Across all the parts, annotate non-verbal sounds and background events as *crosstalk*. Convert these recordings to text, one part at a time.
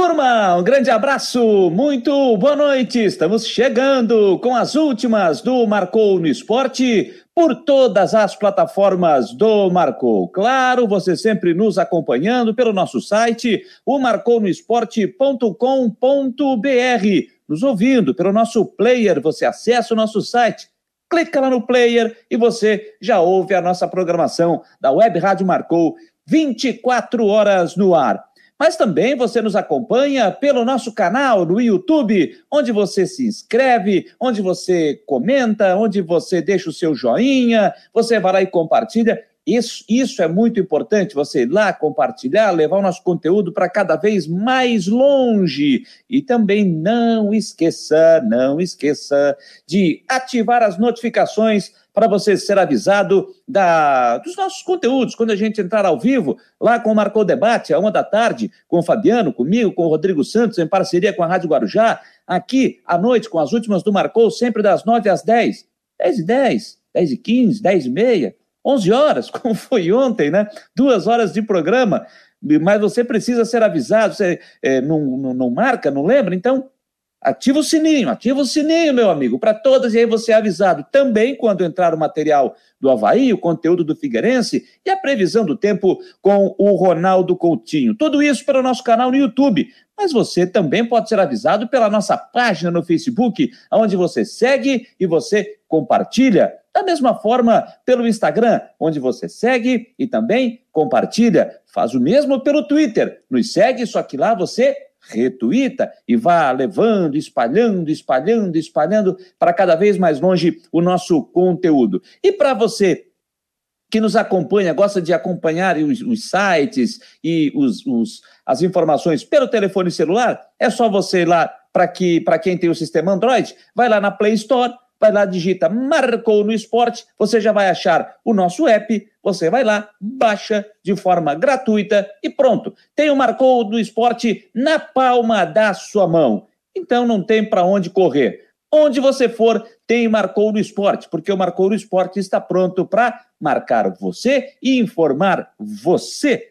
turma, um grande abraço, muito boa noite. Estamos chegando com as últimas do Marcou no Esporte por todas as plataformas do Marcou. Claro, você sempre nos acompanhando pelo nosso site, o marcounoesporte.com.br. Nos ouvindo pelo nosso player, você acessa o nosso site, clica lá no player e você já ouve a nossa programação da Web Rádio Marcou 24 horas no ar. Mas também você nos acompanha pelo nosso canal no YouTube, onde você se inscreve, onde você comenta, onde você deixa o seu joinha, você vai lá e compartilha. Isso, isso é muito importante, você ir lá compartilhar, levar o nosso conteúdo para cada vez mais longe. E também não esqueça, não esqueça de ativar as notificações para você ser avisado da, dos nossos conteúdos. Quando a gente entrar ao vivo, lá com o Marcou Debate, a uma da tarde, com o Fabiano, comigo, com o Rodrigo Santos, em parceria com a Rádio Guarujá, aqui à noite, com as últimas do Marcou, sempre das 9 às 10. 10 e 10, 10 e 15, 10 e meia, 11 horas, *laughs* como foi ontem, né? Duas horas de programa, mas você precisa ser avisado, você é, não, não, não marca, não lembra? Então, Ativa o sininho, ativa o sininho, meu amigo, para todas, e aí você é avisado também quando entrar o material do Havaí, o conteúdo do Figueirense e a previsão do tempo com o Ronaldo Coutinho. Tudo isso pelo nosso canal no YouTube. Mas você também pode ser avisado pela nossa página no Facebook, onde você segue e você compartilha. Da mesma forma, pelo Instagram, onde você segue e também compartilha. Faz o mesmo pelo Twitter. Nos segue, só que lá você retuita e vá levando, espalhando, espalhando, espalhando para cada vez mais longe o nosso conteúdo. E para você que nos acompanha, gosta de acompanhar os, os sites e os, os, as informações pelo telefone celular, é só você ir lá para que, quem tem o sistema Android, vai lá na Play Store vai lá, digita Marcou no Esporte, você já vai achar o nosso app, você vai lá, baixa de forma gratuita e pronto. Tem o Marcou no Esporte na palma da sua mão. Então não tem para onde correr. Onde você for, tem Marcou no Esporte, porque o Marcou no Esporte está pronto para marcar você e informar você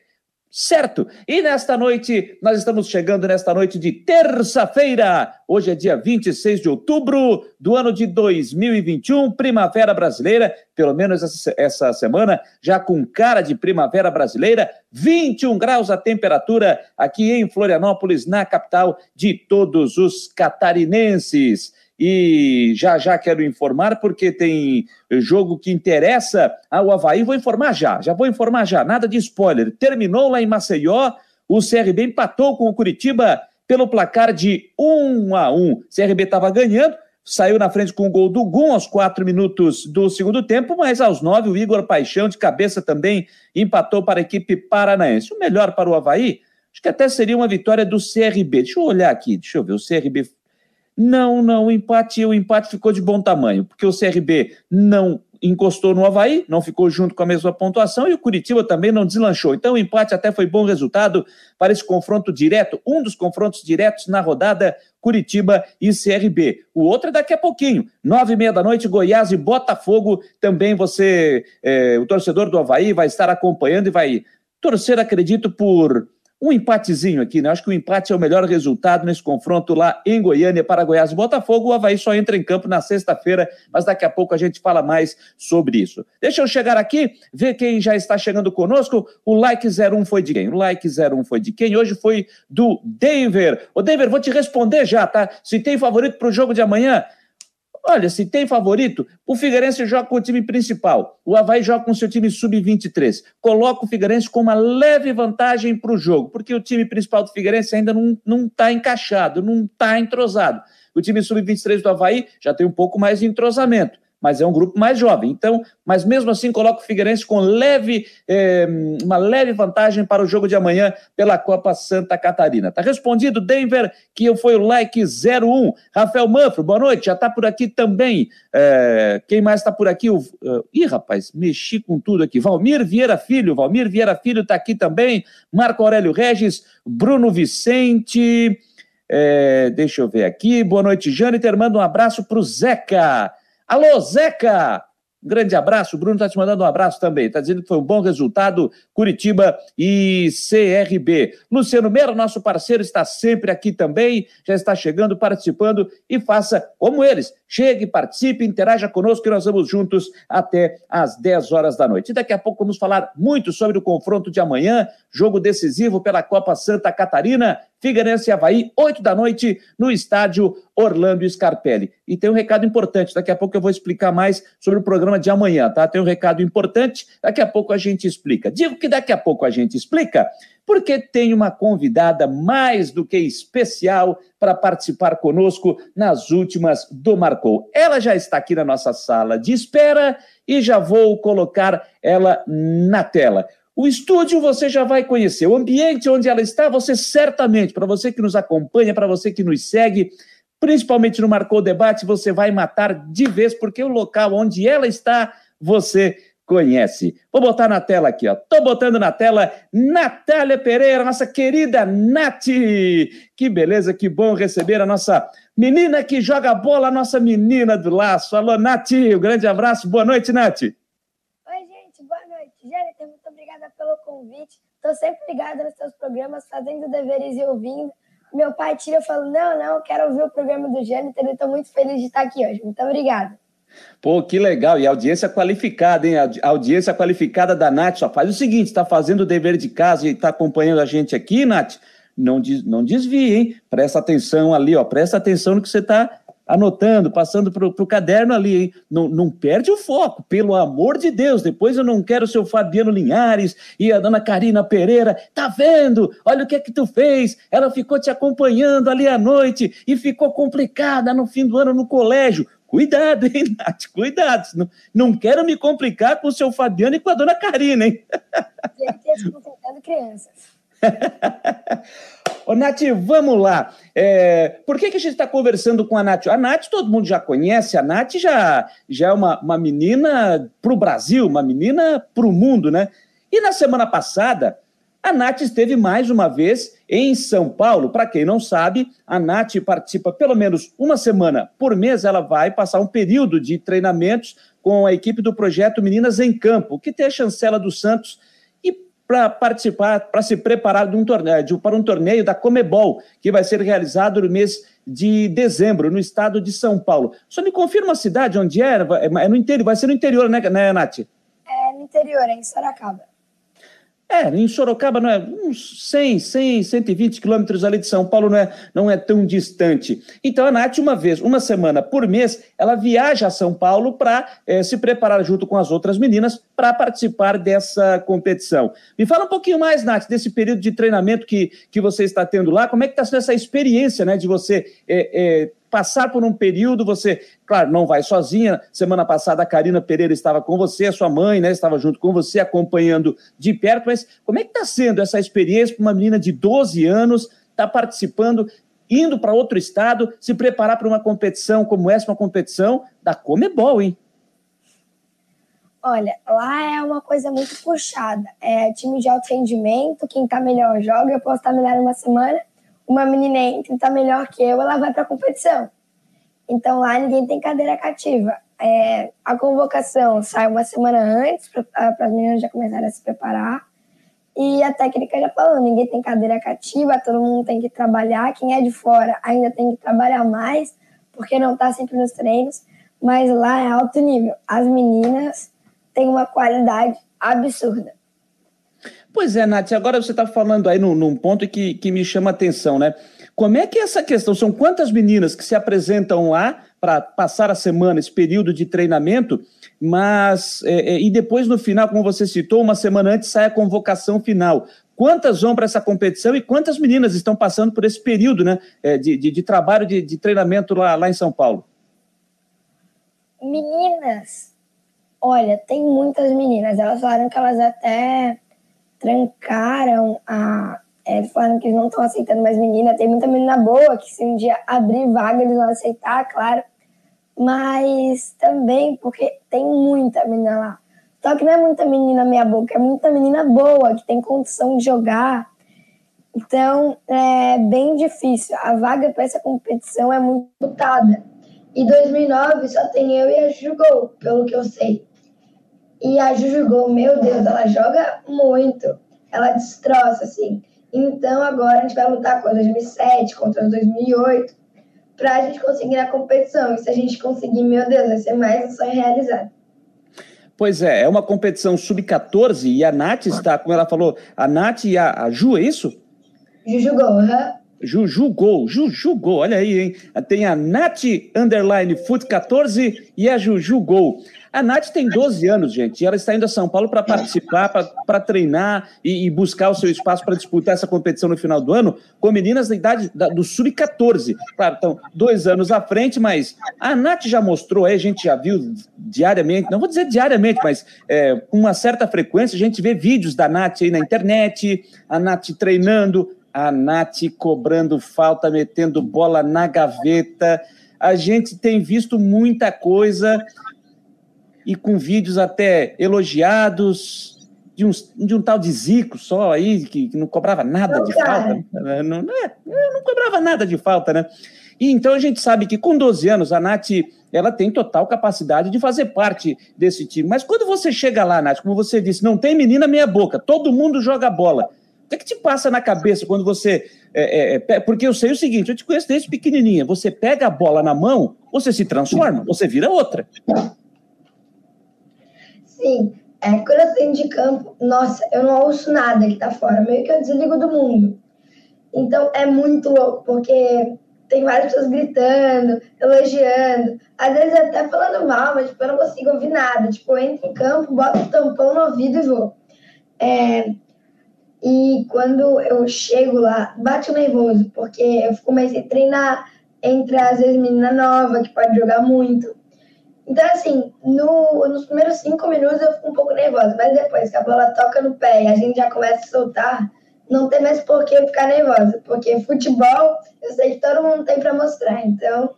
certo? E nesta noite, nós estamos chegando nesta noite de terça-feira. Hoje é dia 26 de outubro do ano de 2021, primavera brasileira, pelo menos essa, essa semana, já com cara de primavera brasileira, 21 graus a temperatura aqui em Florianópolis, na capital de todos os catarinenses. E já já quero informar, porque tem jogo que interessa ao Havaí. Vou informar já, já vou informar já, nada de spoiler. Terminou lá em Maceió, o CRB empatou com o Curitiba pelo placar de 1 a 1. O CRB estava ganhando, saiu na frente com o gol do Gum aos quatro minutos do segundo tempo, mas aos nove o Igor Paixão de cabeça também empatou para a equipe paranaense. O melhor para o Havaí, acho que até seria uma vitória do CRB. Deixa eu olhar aqui, deixa eu ver, o CRB não, não, o empate, o empate ficou de bom tamanho, porque o CRB não encostou no Havaí, não ficou junto com a mesma pontuação e o Curitiba também não deslanchou. Então o empate até foi bom resultado para esse confronto direto, um dos confrontos diretos na rodada Curitiba e CRB. O outro é daqui a pouquinho, nove e meia da noite, Goiás e Botafogo. Também você, é, o torcedor do Havaí, vai estar acompanhando e vai torcer, acredito, por um empatezinho aqui, né? Acho que o empate é o melhor resultado nesse confronto lá em Goiânia para Goiás e Botafogo. O Havaí só entra em campo na sexta-feira, mas daqui a pouco a gente fala mais sobre isso. Deixa eu chegar aqui, ver quem já está chegando conosco. O like 01 foi de quem? O like 01 foi de quem? Hoje foi do Denver. Ô, Denver, vou te responder já, tá? Se tem favorito para o jogo de amanhã, Olha, se tem favorito, o Figueirense joga com o time principal, o Havaí joga com seu time sub-23. Coloca o Figueirense com uma leve vantagem para o jogo, porque o time principal do Figueirense ainda não está encaixado, não está entrosado. O time sub-23 do Havaí já tem um pouco mais de entrosamento mas é um grupo mais jovem. Então, mas mesmo assim coloca o Figueirense com leve, eh, uma leve vantagem para o jogo de amanhã pela Copa Santa Catarina. Tá respondido, Denver, que foi o like 01. Rafael Manfro, boa noite, já está por aqui também. Eh, quem mais está por aqui? O, uh, ih, rapaz, mexi com tudo aqui. Valmir Vieira Filho, Valmir Vieira Filho está aqui também. Marco Aurélio Regis, Bruno Vicente. Deixa eu ver aqui. Boa noite, Jâniter. Manda um abraço para o Zeca. Alô, Zeca! Grande abraço. O Bruno está te mandando um abraço também. Está dizendo que foi um bom resultado, Curitiba e CRB. Luciano Mera, nosso parceiro, está sempre aqui também, já está chegando, participando e faça como eles. Chegue, participe, interaja conosco que nós vamos juntos até às 10 horas da noite. E daqui a pouco vamos falar muito sobre o confronto de amanhã, jogo decisivo pela Copa Santa Catarina, Figueirense e Havaí, 8 da noite, no estádio Orlando Scarpelli. E tem um recado importante, daqui a pouco eu vou explicar mais sobre o programa de amanhã, tá? Tem um recado importante, daqui a pouco a gente explica. Digo que daqui a pouco a gente explica, porque tem uma convidada mais do que especial para participar conosco nas últimas do Marcou. Ela já está aqui na nossa sala de espera e já vou colocar ela na tela. O estúdio você já vai conhecer, o ambiente onde ela está, você certamente, para você que nos acompanha, para você que nos segue, principalmente no Marcou Debate, você vai matar de vez, porque o local onde ela está, você conhece. Vou botar na tela aqui, ó. Tô botando na tela Natália Pereira, nossa querida Nath. Que beleza, que bom receber a nossa menina que joga bola, a nossa menina do laço. Alô, Nath, um grande abraço. Boa noite, Nath. Oi, gente, boa noite. Jérica, muito obrigada pelo convite. Tô sempre ligada nos seus programas, fazendo deveres e ouvindo. Meu pai tira e fala: Não, não, quero ouvir o programa do Jâniter. Estou muito feliz de estar aqui hoje. Muito obrigada. Pô, que legal. E audiência qualificada, hein? A audiência qualificada da Nath só faz o seguinte: está fazendo o dever de casa e está acompanhando a gente aqui, Nath. Não, des, não desvie, hein? Presta atenção ali, ó. Presta atenção no que você está anotando, passando para o caderno ali, hein? Não, não perde o foco, pelo amor de Deus. Depois eu não quero o seu Fabiano Linhares e a dona Karina Pereira. Tá vendo? Olha o que é que tu fez. Ela ficou te acompanhando ali à noite e ficou complicada no fim do ano no colégio. Cuidado, hein, *laughs* Nath? Cuidado. Não, não quero me complicar com o seu Fabiano e com a dona Karina, hein? Gente, contando crianças. *laughs* Ô, Nath, vamos lá. É, por que, que a gente está conversando com a Nath? A Nath, todo mundo já conhece, a Nath já, já é uma, uma menina para o Brasil, uma menina para o mundo, né? E na semana passada, a Nath esteve mais uma vez em São Paulo. Para quem não sabe, a Nath participa pelo menos uma semana por mês. Ela vai passar um período de treinamentos com a equipe do projeto Meninas em Campo, que tem a chancela do Santos e para participar, para se preparar um torneio, de, para um torneio da Comebol, que vai ser realizado no mês de dezembro, no estado de São Paulo. Só me confirma a cidade onde é? É no interior, vai ser no interior, né, né Nath? É no interior, é em Sorocaba. É, em Sorocaba não é uns 100, 100, 120 quilômetros ali de São Paulo, não é, não é tão distante. Então a Nath, uma vez, uma semana por mês, ela viaja a São Paulo para é, se preparar junto com as outras meninas para participar dessa competição. Me fala um pouquinho mais, Nath, desse período de treinamento que, que você está tendo lá, como é que está sendo essa experiência né, de você é, é, passar por um período, você, claro, não vai sozinha. Semana passada a Karina Pereira estava com você, a sua mãe, né, estava junto com você, acompanhando de perto. Mas como é que está sendo essa experiência para uma menina de 12 anos, tá participando, indo para outro estado, se preparar para uma competição como essa, uma competição da Comebol, hein? Olha, lá é uma coisa muito puxada. É time de alto rendimento, quem está melhor joga. Eu posso estar melhor uma semana, uma menina está melhor que eu, ela vai para a competição. Então lá ninguém tem cadeira cativa. É, a convocação sai uma semana antes para as meninas já começarem a se preparar. E a técnica já falou, ninguém tem cadeira cativa, todo mundo tem que trabalhar. Quem é de fora ainda tem que trabalhar mais, porque não está sempre nos treinos. Mas lá é alto nível. As meninas têm uma qualidade absurda. Pois é, Nath, agora você está falando aí num, num, ponto que, que me chama a atenção, né? Como é que é essa questão? São quantas meninas que se apresentam lá para passar a semana, esse período de treinamento, mas é, é, e depois no final, como você citou, uma semana antes sai a convocação final. Quantas vão para essa competição e quantas meninas estão passando por esse período né, é, de, de, de trabalho, de, de treinamento lá, lá em São Paulo? Meninas, olha, tem muitas meninas. Elas falaram que elas até trancaram a. É, falaram que eles não estão aceitando mais menina. Tem muita menina boa que, se um dia abrir vaga, eles vão aceitar, claro. Mas também porque tem muita menina lá. Só que não é muita menina meia boca, é muita menina boa, que tem condição de jogar. Então, é bem difícil. A vaga para essa competição é muito lutada. E 2009 só tem eu e a Juju Gol, pelo que eu sei. E a Juju Gol, meu Deus, ela joga muito. Ela destroça, assim. Então agora a gente vai lutar com 2007, contra 2008, para a gente conseguir a competição. E se a gente conseguir, meu Deus, vai ser mais um sonho realizado. Pois é, é uma competição sub-14 e a Nath está, como ela falou, a Nath e a, a Ju, é isso? Juju Gol, aham. Juju Gol, Juju Gol, olha aí, hein? Tem a Nath Underline Foot 14 e a Juju Gol. A Nath tem 12 anos, gente, e ela está indo a São Paulo para participar, para treinar e, e, buscar o seu espaço para disputar essa competição no final do ano com meninas da idade da, do Sub-14. Claro, estão dois anos à frente, mas a Nath já mostrou aí, a gente já viu diariamente, não vou dizer diariamente, mas é, com uma certa frequência, a gente vê vídeos da Nath aí na internet, a Nath treinando, a Nath cobrando falta, metendo bola na gaveta. A gente tem visto muita coisa e com vídeos até elogiados de um, de um tal de Zico só aí, que, que não cobrava nada não, de cara. falta. Né? Não, não, é, não cobrava nada de falta, né? E então a gente sabe que com 12 anos a Nath ela tem total capacidade de fazer parte desse time. Mas quando você chega lá, Nath, como você disse, não tem menina meia boca, todo mundo joga bola. O que, é que te passa na cabeça quando você. É, é, é porque eu sei o seguinte: eu te conheço desde pequenininha. Você pega a bola na mão, você se transforma, você vira outra. Sim. É, quando eu tenho de campo, nossa, eu não ouço nada que tá fora. Meio que eu desligo do mundo. Então é muito louco, porque tem várias pessoas gritando, elogiando, às vezes até falando mal, mas tipo, eu não consigo ouvir nada. Tipo, eu entro em campo, boto o tampão no ouvido e vou. É, e quando eu chego lá, bate o nervoso, porque eu comecei a treinar entre, às vezes, menina nova, que pode jogar muito. Então, assim, no, nos primeiros cinco minutos eu fico um pouco nervosa, mas depois que a bola toca no pé e a gente já começa a soltar, não tem mais por que ficar nervosa, porque futebol eu sei que todo mundo tem para mostrar, então.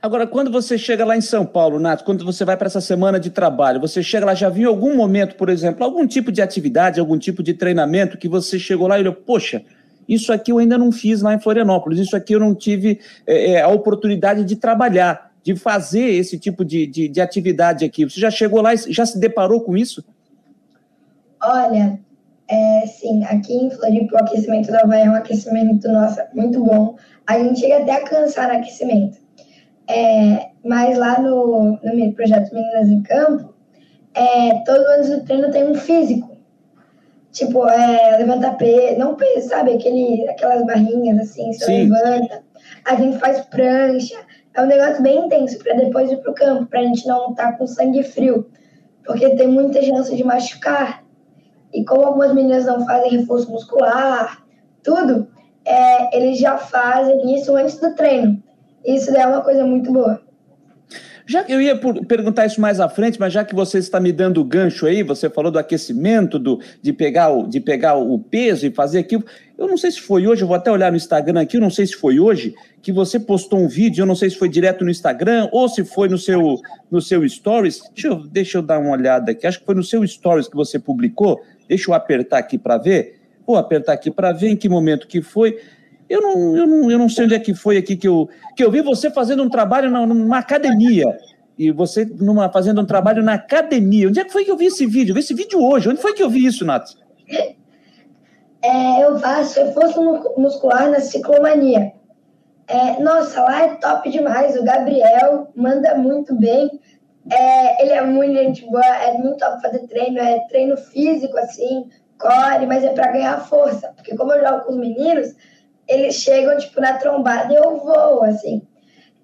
Agora, quando você chega lá em São Paulo, Nath, quando você vai para essa semana de trabalho, você chega lá, já viu algum momento, por exemplo, algum tipo de atividade, algum tipo de treinamento que você chegou lá e olhou, poxa, isso aqui eu ainda não fiz lá em Florianópolis, isso aqui eu não tive é, a oportunidade de trabalhar, de fazer esse tipo de, de, de atividade aqui. Você já chegou lá e já se deparou com isso? Olha, é, sim, aqui em Floripa o aquecimento da Havaí é um aquecimento, nossa, muito bom. A gente chega até a cansar no aquecimento. É, mas lá no, no projeto Meninas em Campo, é, todo antes do treino tem um físico. Tipo, é, levanta peso, não peso, sabe? Aquele, aquelas barrinhas assim, você Sim. levanta. A gente faz prancha. É um negócio bem intenso para depois ir pro campo, pra gente não estar tá com sangue frio. Porque tem muita chance de machucar. E como algumas meninas não fazem reforço muscular, tudo, é, eles já fazem isso antes do treino. Isso é uma coisa muito boa. Já eu ia perguntar isso mais à frente, mas já que você está me dando o gancho aí, você falou do aquecimento, do, de, pegar o, de pegar o peso e fazer aquilo. Eu não sei se foi hoje, eu vou até olhar no Instagram aqui, eu não sei se foi hoje, que você postou um vídeo, eu não sei se foi direto no Instagram ou se foi no seu, no seu Stories. Deixa eu, deixa eu dar uma olhada aqui, acho que foi no seu Stories que você publicou. Deixa eu apertar aqui para ver. Vou apertar aqui para ver em que momento que foi. Eu não, eu, não, eu não sei onde é que foi aqui que eu, que eu vi você fazendo um trabalho numa academia. E você numa, fazendo um trabalho na academia. Onde é que foi que eu vi esse vídeo? Eu vi esse vídeo hoje. Onde foi que eu vi isso, Nath? É, eu faço reforço muscular na ciclomania. É, nossa, lá é top demais. O Gabriel manda muito bem. É, ele é muito gente boa, é muito top fazer treino, é treino físico, assim, core, mas é para ganhar força. Porque como eu jogo com os meninos, eles chegam, tipo, na trombada e eu vou, assim.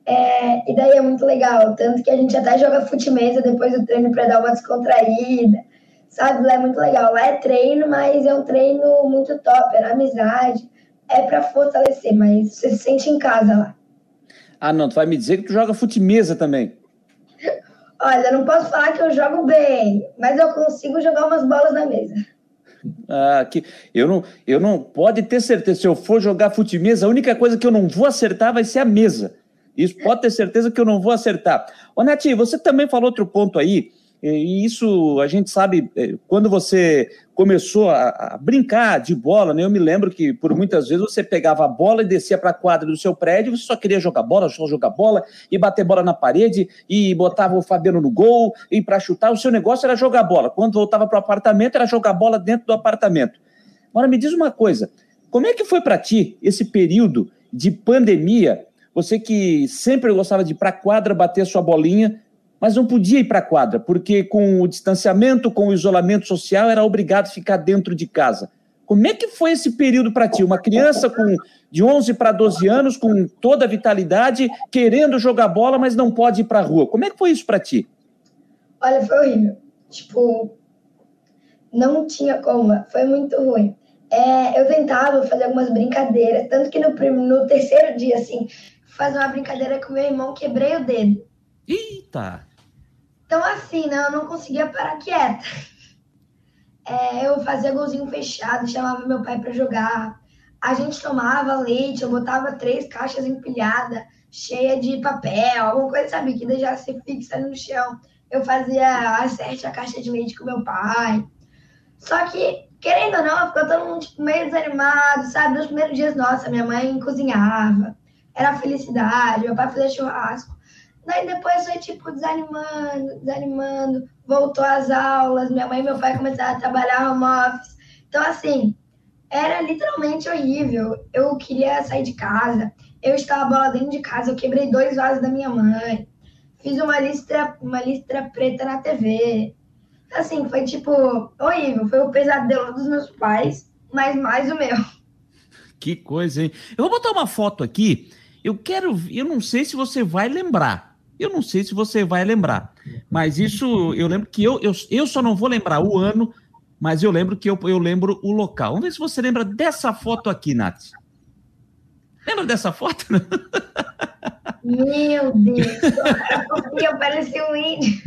É, e daí é muito legal, tanto que a gente até joga fute-mesa depois do treino para dar uma descontraída, sabe? Lá é muito legal. Lá é treino, mas é um treino muito top, é na amizade, é para fortalecer, mas você se sente em casa lá. Ah, não, tu vai me dizer que tu joga fute-mesa também. *laughs* Olha, eu não posso falar que eu jogo bem, mas eu consigo jogar umas bolas na mesa. Ah, que eu não, eu não pode ter certeza. Se eu for jogar fute-mesa, a única coisa que eu não vou acertar vai ser a mesa. Isso pode ter certeza que eu não vou acertar. Ô, Nati, você também falou outro ponto aí, E isso a gente sabe, é, quando você começou a, a, brincar de bola, né? Eu me lembro que por muitas vezes você pegava a bola e descia para a quadra do seu prédio, você só queria jogar bola, só jogar bola e bater bola na parede e botava o Fabiano no gol e para chutar, o seu negócio era jogar bola. Quando voltava para o apartamento, era jogar bola dentro do apartamento. Agora me diz uma coisa, como é que foi para ti esse período de pandemia? Você que sempre gostava de ir para a quadra bater sua bolinha, mas não podia ir para a quadra, porque com o distanciamento, com o isolamento social, era obrigado a ficar dentro de casa. Como é que foi esse período para ti? Uma criança com de 11 para 12 anos, com toda a vitalidade, querendo jogar bola, mas não pode ir para a rua. Como é que foi isso para ti? Olha, foi horrível. Tipo, não tinha como. Foi muito ruim. É, eu tentava fazer algumas brincadeiras, tanto que no, no terceiro dia, assim, fazer uma brincadeira com meu irmão, quebrei o dedo. Eita! Então, assim, né, eu não conseguia parar quieta. É, eu fazia golzinho fechado, chamava meu pai para jogar. A gente tomava leite, eu botava três caixas empilhadas, cheia de papel, alguma coisa, sabe, que deixasse fixa no chão. Eu fazia acerte a caixa de leite com meu pai. Só que, querendo ou não, ficou todo mundo tipo, meio desanimado, sabe? Nos primeiros dias, nossa, minha mãe cozinhava, era felicidade, meu pai fazia churrasco. Daí depois foi, tipo, desanimando, desanimando. Voltou às aulas, minha mãe e meu pai começaram a trabalhar home office. Então, assim, era literalmente horrível. Eu queria sair de casa. Eu estava bola dentro de casa, eu quebrei dois vasos da minha mãe. Fiz uma listra, uma listra preta na TV. Assim, foi tipo horrível. Foi o pesadelo dos meus pais, mas mais o meu. Que coisa, hein? Eu vou botar uma foto aqui. Eu quero. Eu não sei se você vai lembrar. Eu não sei se você vai lembrar, mas isso eu lembro que eu, eu, eu só não vou lembrar o ano, mas eu lembro que eu, eu lembro o local. Vamos ver se você lembra dessa foto aqui, Nath. Lembra dessa foto? *laughs* Meu Deus, eu pareci um índio.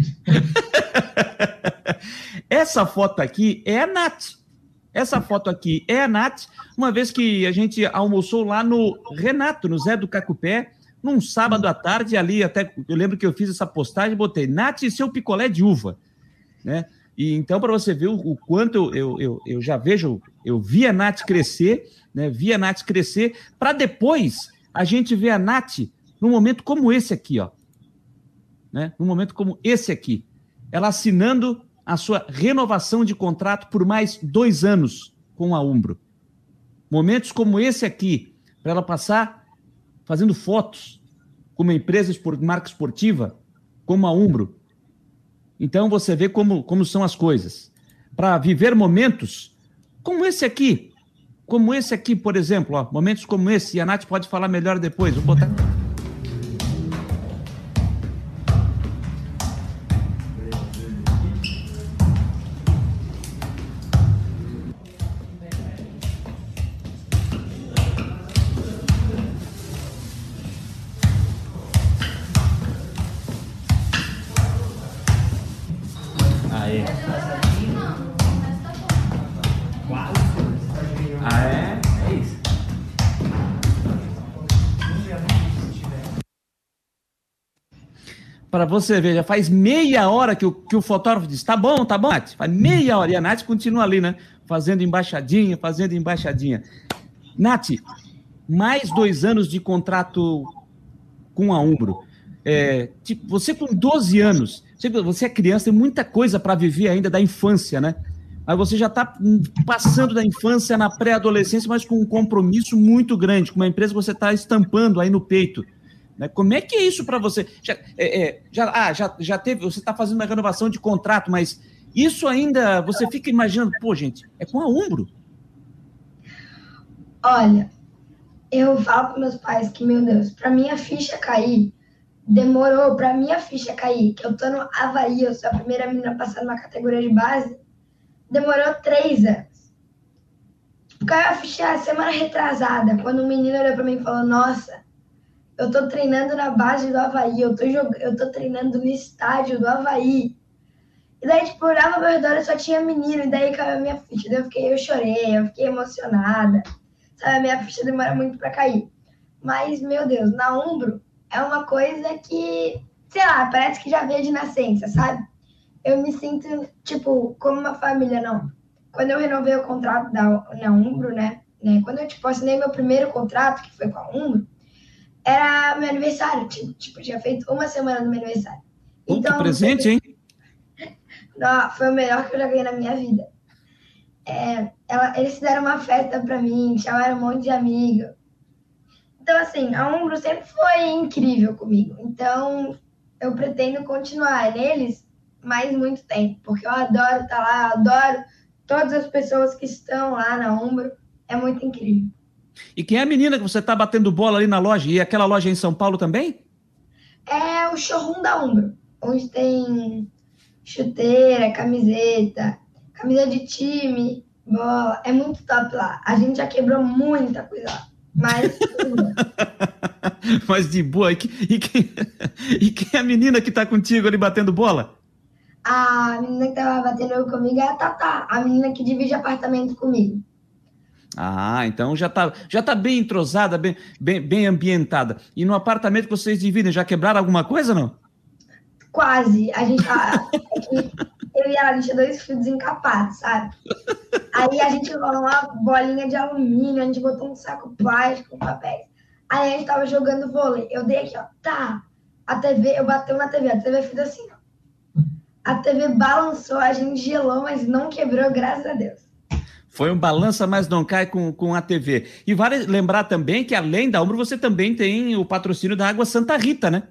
Essa foto aqui é a Nath. Essa foto aqui é a Nath, uma vez que a gente almoçou lá no Renato, no Zé do Cacupé, num sábado à tarde, ali até eu lembro que eu fiz essa postagem, botei Nath e seu picolé de uva, né? E então, para você ver o, o quanto eu, eu, eu, já vejo, eu vi a Nath crescer, né? Vi a Nath crescer, para depois a gente ver a Nath num momento como esse aqui, ó. Né? Num momento como esse aqui. Ela assinando a sua renovação de contrato por mais dois anos com a Umbro. Momentos como esse aqui, para ela passar fazendo fotos com uma empresa marca esportiva, como a Umbro. Então você vê como, como são as coisas. Para viver momentos como esse aqui, como esse aqui, por exemplo, ó, momentos como esse, e a Nath pode falar melhor depois. Vou botar. Para você ver, já faz meia hora que o, que o fotógrafo diz: tá bom, tá bom, Nath. Faz meia hora. E a Nath continua ali, né? Fazendo embaixadinha, fazendo embaixadinha. Nath, mais dois anos de contrato com a Umbro. É, tipo, você com 12 anos, você é criança, tem muita coisa para viver ainda da infância, né? Aí você já está passando da infância na pré-adolescência, mas com um compromisso muito grande, com uma empresa que você está estampando aí no peito. Né? Como é que é isso para você? Já, é, é, já, ah, já, já teve, você está fazendo uma renovação de contrato, mas isso ainda você fica imaginando, pô, gente, é com a Umbro. Olha, eu falo para meus pais que, meu Deus, para minha ficha cair, demorou para minha ficha cair, que eu tô no Havaí, eu sou a primeira menina a passar numa categoria de base, demorou três anos. Tipo, caiu a ficha semana retrasada, quando um menino olhou para mim e falou, nossa, eu tô treinando na base do Havaí, eu tô, jog... eu tô treinando no estádio do Havaí. E daí, tipo, eu olhava ao meu redor e só tinha menino, e daí caiu a minha ficha. Daí eu fiquei, eu chorei, eu fiquei emocionada. Sabe, a minha ficha demora muito para cair. Mas, meu Deus, na Umbro é uma coisa que, sei lá, parece que já veio de nascença, sabe? eu me sinto, tipo, como uma família, não. Quando eu renovei o contrato da, na Umbro, né? né? Quando eu, tipo, assinei meu primeiro contrato, que foi com a Umbro, era meu aniversário, tipo, tipo tinha feito uma semana do meu aniversário. Então, que presente, hein? *laughs* Não, foi o melhor que eu já ganhei na minha vida. É, ela, eles fizeram uma festa para mim, chamaram um monte de amigos. Então, assim, a Umbro sempre foi incrível comigo. Então, eu pretendo continuar neles mais muito tempo, porque eu adoro estar lá, adoro todas as pessoas que estão lá na Umbro. É muito incrível. E quem é a menina que você está batendo bola ali na loja? E aquela loja em São Paulo também? É o showroom da Umbro, onde tem chuteira, camiseta, camisa de time, bola. É muito top lá. A gente já quebrou muita coisa lá. Mas. *laughs* mas de boa. E, e, quem, e quem é a menina que tá contigo ali batendo bola? A menina que tava batendo comigo é a Tatá, a menina que divide apartamento comigo. Ah, então já tá, já tá bem entrosada, bem, bem, bem ambientada. E no apartamento que vocês dividem, já quebraram alguma coisa não? Quase. A gente tá. eu e ela, a gente tinha dois fios desencapados, sabe? Aí a gente rolou uma bolinha de alumínio, a gente botou um saco plástico, papéis. Aí a gente tava jogando vôlei. Eu dei aqui, ó, tá. A TV, eu bateu na TV, a TV fez assim, ó. A TV balançou, a gente gelou, mas não quebrou, graças a Deus. Foi um balança, mas não cai com, com a TV. E vale lembrar também que, além da Umbro, você também tem o patrocínio da Água Santa Rita, né?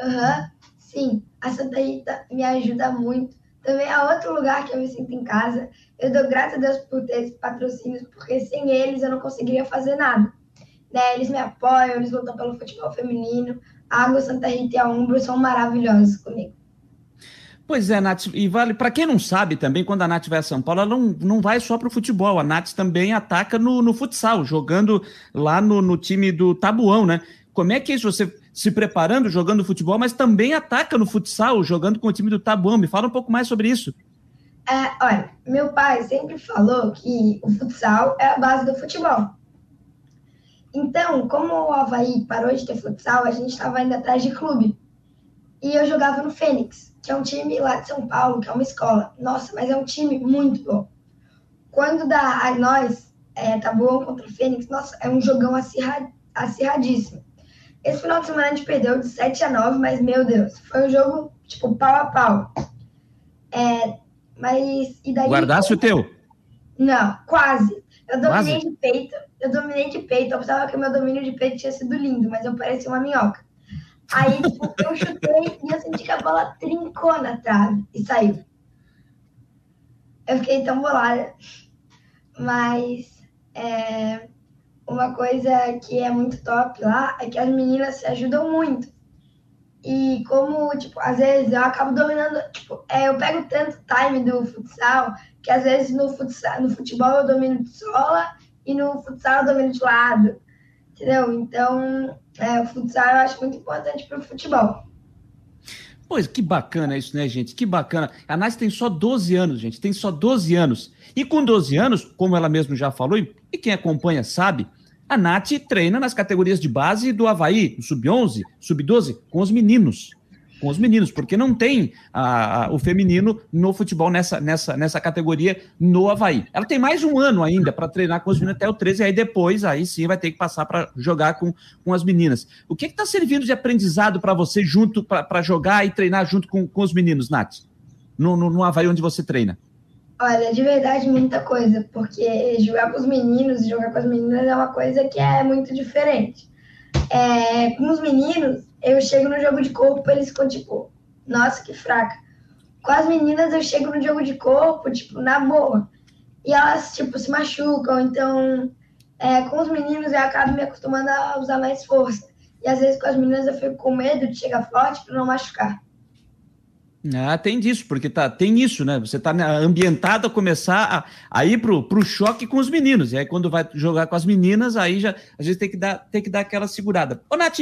Uhum. Sim, a Santa Rita me ajuda muito. Também é outro lugar que eu me sinto em casa. Eu dou graças a Deus por ter esses patrocínios, porque sem eles eu não conseguiria fazer nada. Né? Eles me apoiam, eles lutam pelo futebol feminino. A Água Santa Rita e a Umbro são maravilhosos comigo. Pois é, Nath, e vale, para quem não sabe também, quando a Nath vai a São Paulo, ela não, não vai só para o futebol, a Nath também ataca no, no futsal, jogando lá no, no time do Tabuão, né? Como é que é isso? Você se preparando, jogando futebol, mas também ataca no futsal, jogando com o time do Tabuão. Me fala um pouco mais sobre isso. É, olha, meu pai sempre falou que o futsal é a base do futebol. Então, como o Havaí parou de ter futsal, a gente estava indo atrás de clube. E eu jogava no Fênix, que é um time lá de São Paulo, que é uma escola. Nossa, mas é um time muito bom. Quando dá a nós, é, Tabuão contra o Fênix, nossa, é um jogão acirrad, acirradíssimo. Esse final de semana a gente perdeu de 7 a 9, mas, meu Deus, foi um jogo, tipo, pau a pau. É, mas, e daí... Guardasse o teu? Não, quase. Eu dominei quase? de peito, eu dominei de peito, eu pensava que o meu domínio de peito tinha sido lindo, mas eu parecia uma minhoca. Aí, tipo, eu chutei e eu senti que a bola trincou na trave e saiu. Eu fiquei tão bolada. Mas, é, uma coisa que é muito top lá é que as meninas se ajudam muito. E como, tipo, às vezes eu acabo dominando, tipo, é, eu pego tanto time do futsal que às vezes no, futsal, no futebol eu domino de sola e no futsal eu domino de lado. Entendeu? Então, é, o futsal eu acho muito importante para o futebol. Pois, que bacana isso, né, gente? Que bacana. A Nath tem só 12 anos, gente, tem só 12 anos. E com 12 anos, como ela mesma já falou, e quem acompanha sabe, a Nath treina nas categorias de base do Havaí, sub-11, sub-12, com os meninos. Com os meninos, porque não tem a, a, o feminino no futebol nessa, nessa, nessa categoria no Havaí. Ela tem mais um ano ainda para treinar com os meninos até o 13, e aí depois, aí sim, vai ter que passar para jogar com, com as meninas. O que está servindo de aprendizado para você junto, para jogar e treinar junto com, com os meninos, Nath? No, no, no Havaí onde você treina? Olha, de verdade, muita coisa, porque jogar com os meninos e jogar com as meninas é uma coisa que é muito diferente. É, com os meninos, eu chego no jogo de corpo, eles ficam tipo, nossa, que fraca. Com as meninas, eu chego no jogo de corpo, tipo, na boa. E elas, tipo, se machucam, então, é, com os meninos, eu acabo me acostumando a usar mais força. E às vezes com as meninas eu fico com medo de chegar forte para não machucar. Ah, tem disso, porque tá, tem isso, né? Você tá ambientado a começar a, a ir pro, pro choque com os meninos. E aí, quando vai jogar com as meninas, aí já a gente tem que dar, tem que dar aquela segurada. Ô, Nath,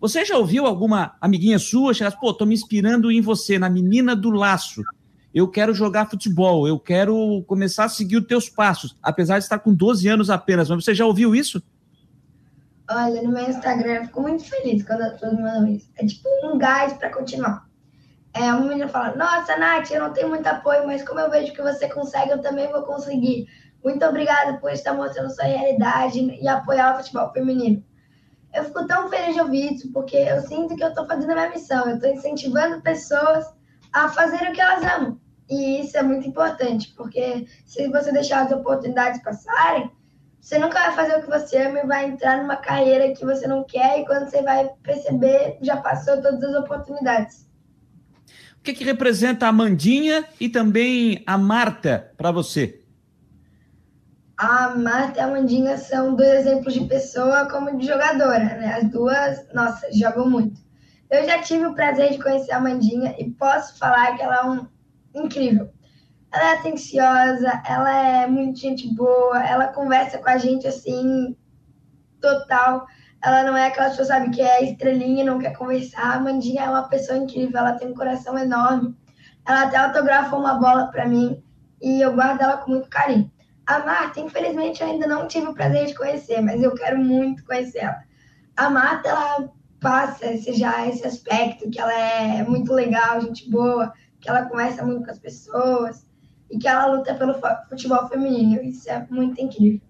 você já ouviu alguma amiguinha sua chegar, pô, tô me inspirando em você, na menina do laço. Eu quero jogar futebol, eu quero começar a seguir os teus passos, apesar de estar com 12 anos apenas. Mas você já ouviu isso? Olha, no meu Instagram eu fico muito feliz quando as pessoas me mandam isso. É tipo um gás para continuar. É, uma menina fala, nossa, Nath, eu não tenho muito apoio, mas como eu vejo que você consegue, eu também vou conseguir. Muito obrigada por estar mostrando sua realidade e apoiar o futebol feminino. Eu fico tão feliz de ouvir isso, porque eu sinto que eu estou fazendo a minha missão. Eu estou incentivando pessoas a fazer o que elas amam. E isso é muito importante, porque se você deixar as oportunidades passarem, você nunca vai fazer o que você ama e vai entrar numa carreira que você não quer, e quando você vai perceber, já passou todas as oportunidades. O que, que representa a Mandinha e também a Marta para você? A Marta e a Mandinha são dois exemplos de pessoa como de jogadora, né? As duas, nossa, jogam muito. Eu já tive o prazer de conhecer a Mandinha e posso falar que ela é um incrível. Ela é atenciosa, ela é muito gente boa, ela conversa com a gente assim, total. Ela não é aquela pessoa, sabe, que é estrelinha não quer conversar. A Mandinha é uma pessoa incrível, ela tem um coração enorme. Ela até autografou uma bola para mim e eu guardo ela com muito carinho. A Marta, infelizmente, eu ainda não tive o prazer de conhecer, mas eu quero muito conhecer ela. A Marta, ela passa esse, já esse aspecto que ela é muito legal, gente boa, que ela conversa muito com as pessoas e que ela luta pelo futebol feminino. Isso é muito incrível.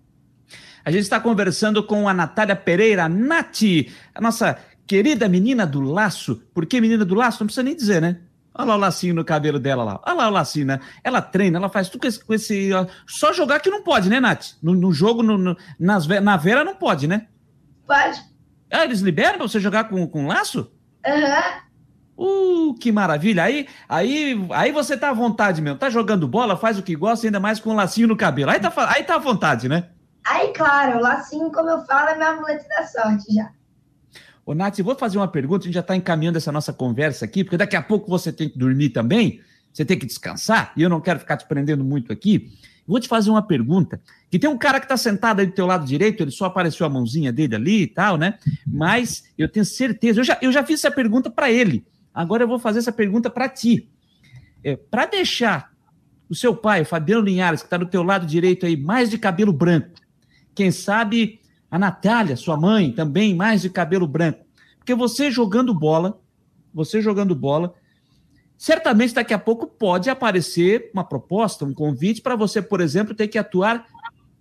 A gente está conversando com a Natália Pereira, Nath, a nossa querida menina do laço. Por que menina do laço? Não precisa nem dizer, né? Olha lá o lacinho no cabelo dela lá. Olha lá o lacinho, né? Ela treina, ela faz tudo com esse. Com esse. Só jogar que não pode, né, Nath? No, no jogo, no, no, nas, na Vera não pode, né? Pode. Ah, eles liberam pra você jogar com, com laço? Aham. Uhum. Uh, que maravilha. Aí, aí, aí você tá à vontade mesmo. Tá jogando bola, faz o que gosta, ainda mais com um lacinho no cabelo. Aí tá, aí tá à vontade, né? Aí, claro, o lacinho, como eu falo, é meu amuleto da sorte já. Ô, Nath, vou fazer uma pergunta, a gente já está encaminhando essa nossa conversa aqui, porque daqui a pouco você tem que dormir também, você tem que descansar, e eu não quero ficar te prendendo muito aqui. Vou te fazer uma pergunta, que tem um cara que está sentado aí do teu lado direito, ele só apareceu a mãozinha dele ali e tal, né? Mas eu tenho certeza, eu já, eu já fiz essa pergunta para ele, agora eu vou fazer essa pergunta para ti. É, para deixar o seu pai, o Fabiano Linhares, que está do teu lado direito aí, mais de cabelo branco, quem sabe a Natália, sua mãe, também mais de cabelo branco. Porque você jogando bola, você jogando bola, certamente daqui a pouco pode aparecer uma proposta, um convite para você, por exemplo, ter que atuar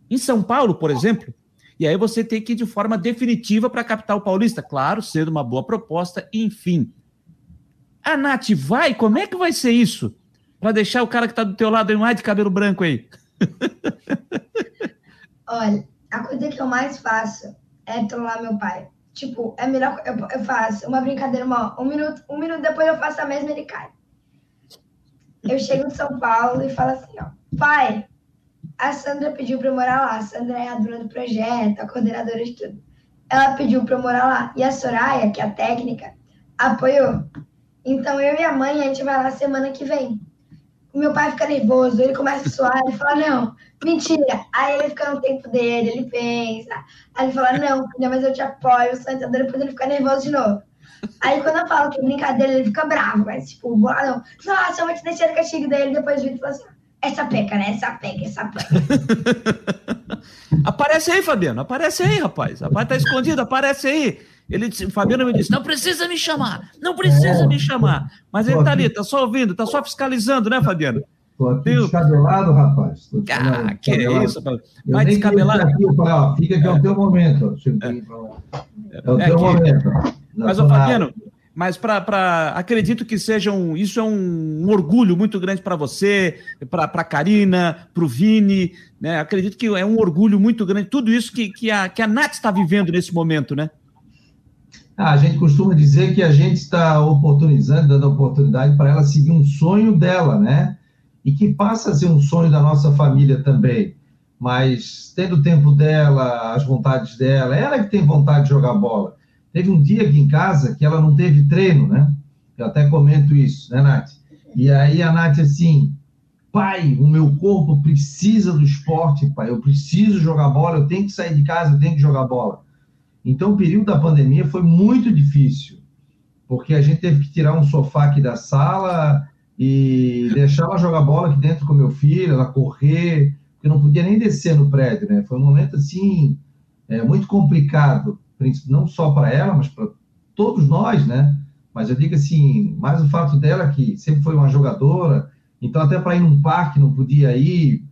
em São Paulo, por exemplo. E aí você tem que ir de forma definitiva para a capital paulista, claro, sendo uma boa proposta, enfim. A Nath vai? Como é que vai ser isso? Para deixar o cara que está do teu lado mais de cabelo branco aí? *laughs* Olha, a coisa que eu mais faço é trollar meu pai. Tipo, é melhor eu, eu faço uma brincadeira, uma, um minuto, um minuto depois eu faço a mesma e ele cai. Eu chego de São Paulo e falo assim, ó, pai, a Sandra pediu para eu morar lá. A Sandra é a dona do projeto, a coordenadora de tudo. Ela pediu para eu morar lá. E a Soraya, que é a técnica, apoiou. Então eu e a mãe, a gente vai lá semana que vem. Meu pai fica nervoso, ele começa a suar, ele fala, não, Mentira. Aí ele fica no tempo dele, ele pensa. Aí ele fala, não, filha, mas eu te apoio, Santa. Depois ele fica nervoso de novo. Aí quando eu falo que é brincadeira, ele fica bravo, mas tipo, boladão. Nossa, eu vou te deixar de castigo. Daí ele depois vira e fala assim, essa peca, né? Essa peca, essa peca. *laughs* aparece aí, Fabiano, aparece aí, rapaz. Rapaz tá escondido, aparece aí. Ele disse, o Fabiano me disse: não precisa me chamar, não precisa é. me chamar. Mas ele tá ali, tá só ouvindo, tá só fiscalisando, né, Fabiano? Estou aqui descabelado, rapaz. Tô ah, que é isso, rapaz. Vai descabelado. Aqui, ó, fica que é o teu momento. É, é o é teu aqui. momento. Mas, ô, Fabiano, mas para acredito que seja um, isso é um, um orgulho muito grande para você, para a Karina, para o Vini, né? Acredito que é um orgulho muito grande, tudo isso que, que, a, que a Nath está vivendo nesse momento, né? Ah, a gente costuma dizer que a gente está oportunizando, dando oportunidade para ela seguir um sonho dela, né? e que passa a ser um sonho da nossa família também. Mas tendo o tempo dela, as vontades dela, ela que tem vontade de jogar bola. Teve um dia aqui em casa que ela não teve treino, né? Eu até comento isso, né, Nath? E aí a Nath assim, pai, o meu corpo precisa do esporte, pai, eu preciso jogar bola, eu tenho que sair de casa, eu tenho que jogar bola. Então o período da pandemia foi muito difícil, porque a gente teve que tirar um sofá aqui da sala, e deixar ela jogar bola aqui dentro com meu filho, ela correr, porque não podia nem descer no prédio, né? Foi um momento assim é, muito complicado, não só para ela, mas para todos nós, né? mas eu digo assim, mais o fato dela que sempre foi uma jogadora, então até para ir num parque não podia ir,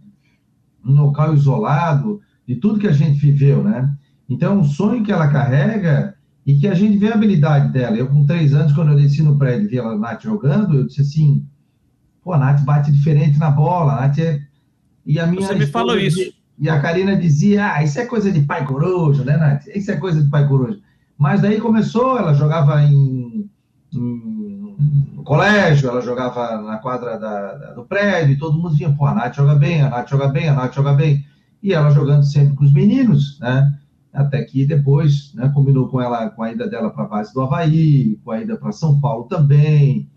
num local isolado, de tudo que a gente viveu, né? Então, é um sonho que ela carrega e que a gente vê a habilidade dela. Eu, com três anos, quando eu desci no prédio e vi a Nath jogando, eu disse assim, pô, a Nath bate diferente na bola, a Nath é... E a minha Você me falou isso. E a Karina dizia, ah, isso é coisa de pai coruja, né, Nath? Isso é coisa de pai coruja. Mas daí começou, ela jogava em, em no colégio, ela jogava na quadra da, da, do prédio, e todo mundo dizia, pô, a Nath joga bem, a Nath joga bem, a Nath joga bem. E ela jogando sempre com os meninos, né? Até que depois, né, combinou com ela, com a ida dela para a base do Havaí, com a ida para São Paulo também.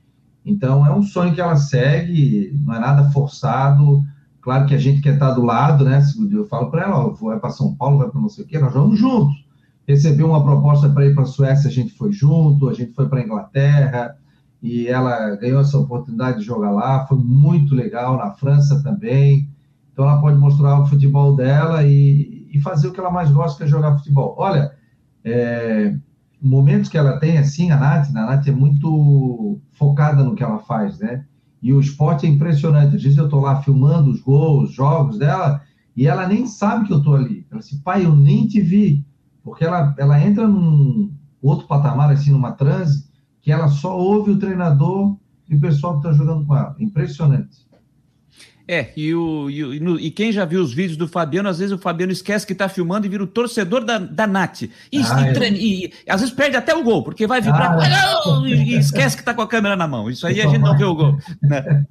Então, é um sonho que ela segue, não é nada forçado, Claro que a gente quer estar do lado, né? Eu falo para ela, ó, vai para São Paulo, vai para não sei o quê, nós vamos juntos. Recebeu uma proposta para ir para a Suécia, a gente foi junto, a gente foi para a Inglaterra, e ela ganhou essa oportunidade de jogar lá, foi muito legal, na França também. Então ela pode mostrar o futebol dela e, e fazer o que ela mais gosta, que é jogar futebol. Olha, é, momentos que ela tem, assim, a Nath, a Nath é muito focada no que ela faz, né? E o esporte é impressionante. Às vezes eu estou lá filmando os gols, os jogos dela, e ela nem sabe que eu estou ali. Ela diz, pai, eu nem te vi. Porque ela, ela entra num outro patamar, assim, numa transe, que ela só ouve o treinador e o pessoal que está jogando com ela. Impressionante. É, e, o, e, no, e, quem já viu os vídeos do Fabiano, às vezes o Fabiano esquece que está filmando e vira o torcedor da, da Nath. E, ah, e, é. e, às vezes perde até o gol, porque vai vibrar ah, e, esquece que está com a câmera na mão. Isso aí a gente não vê o gol. Né?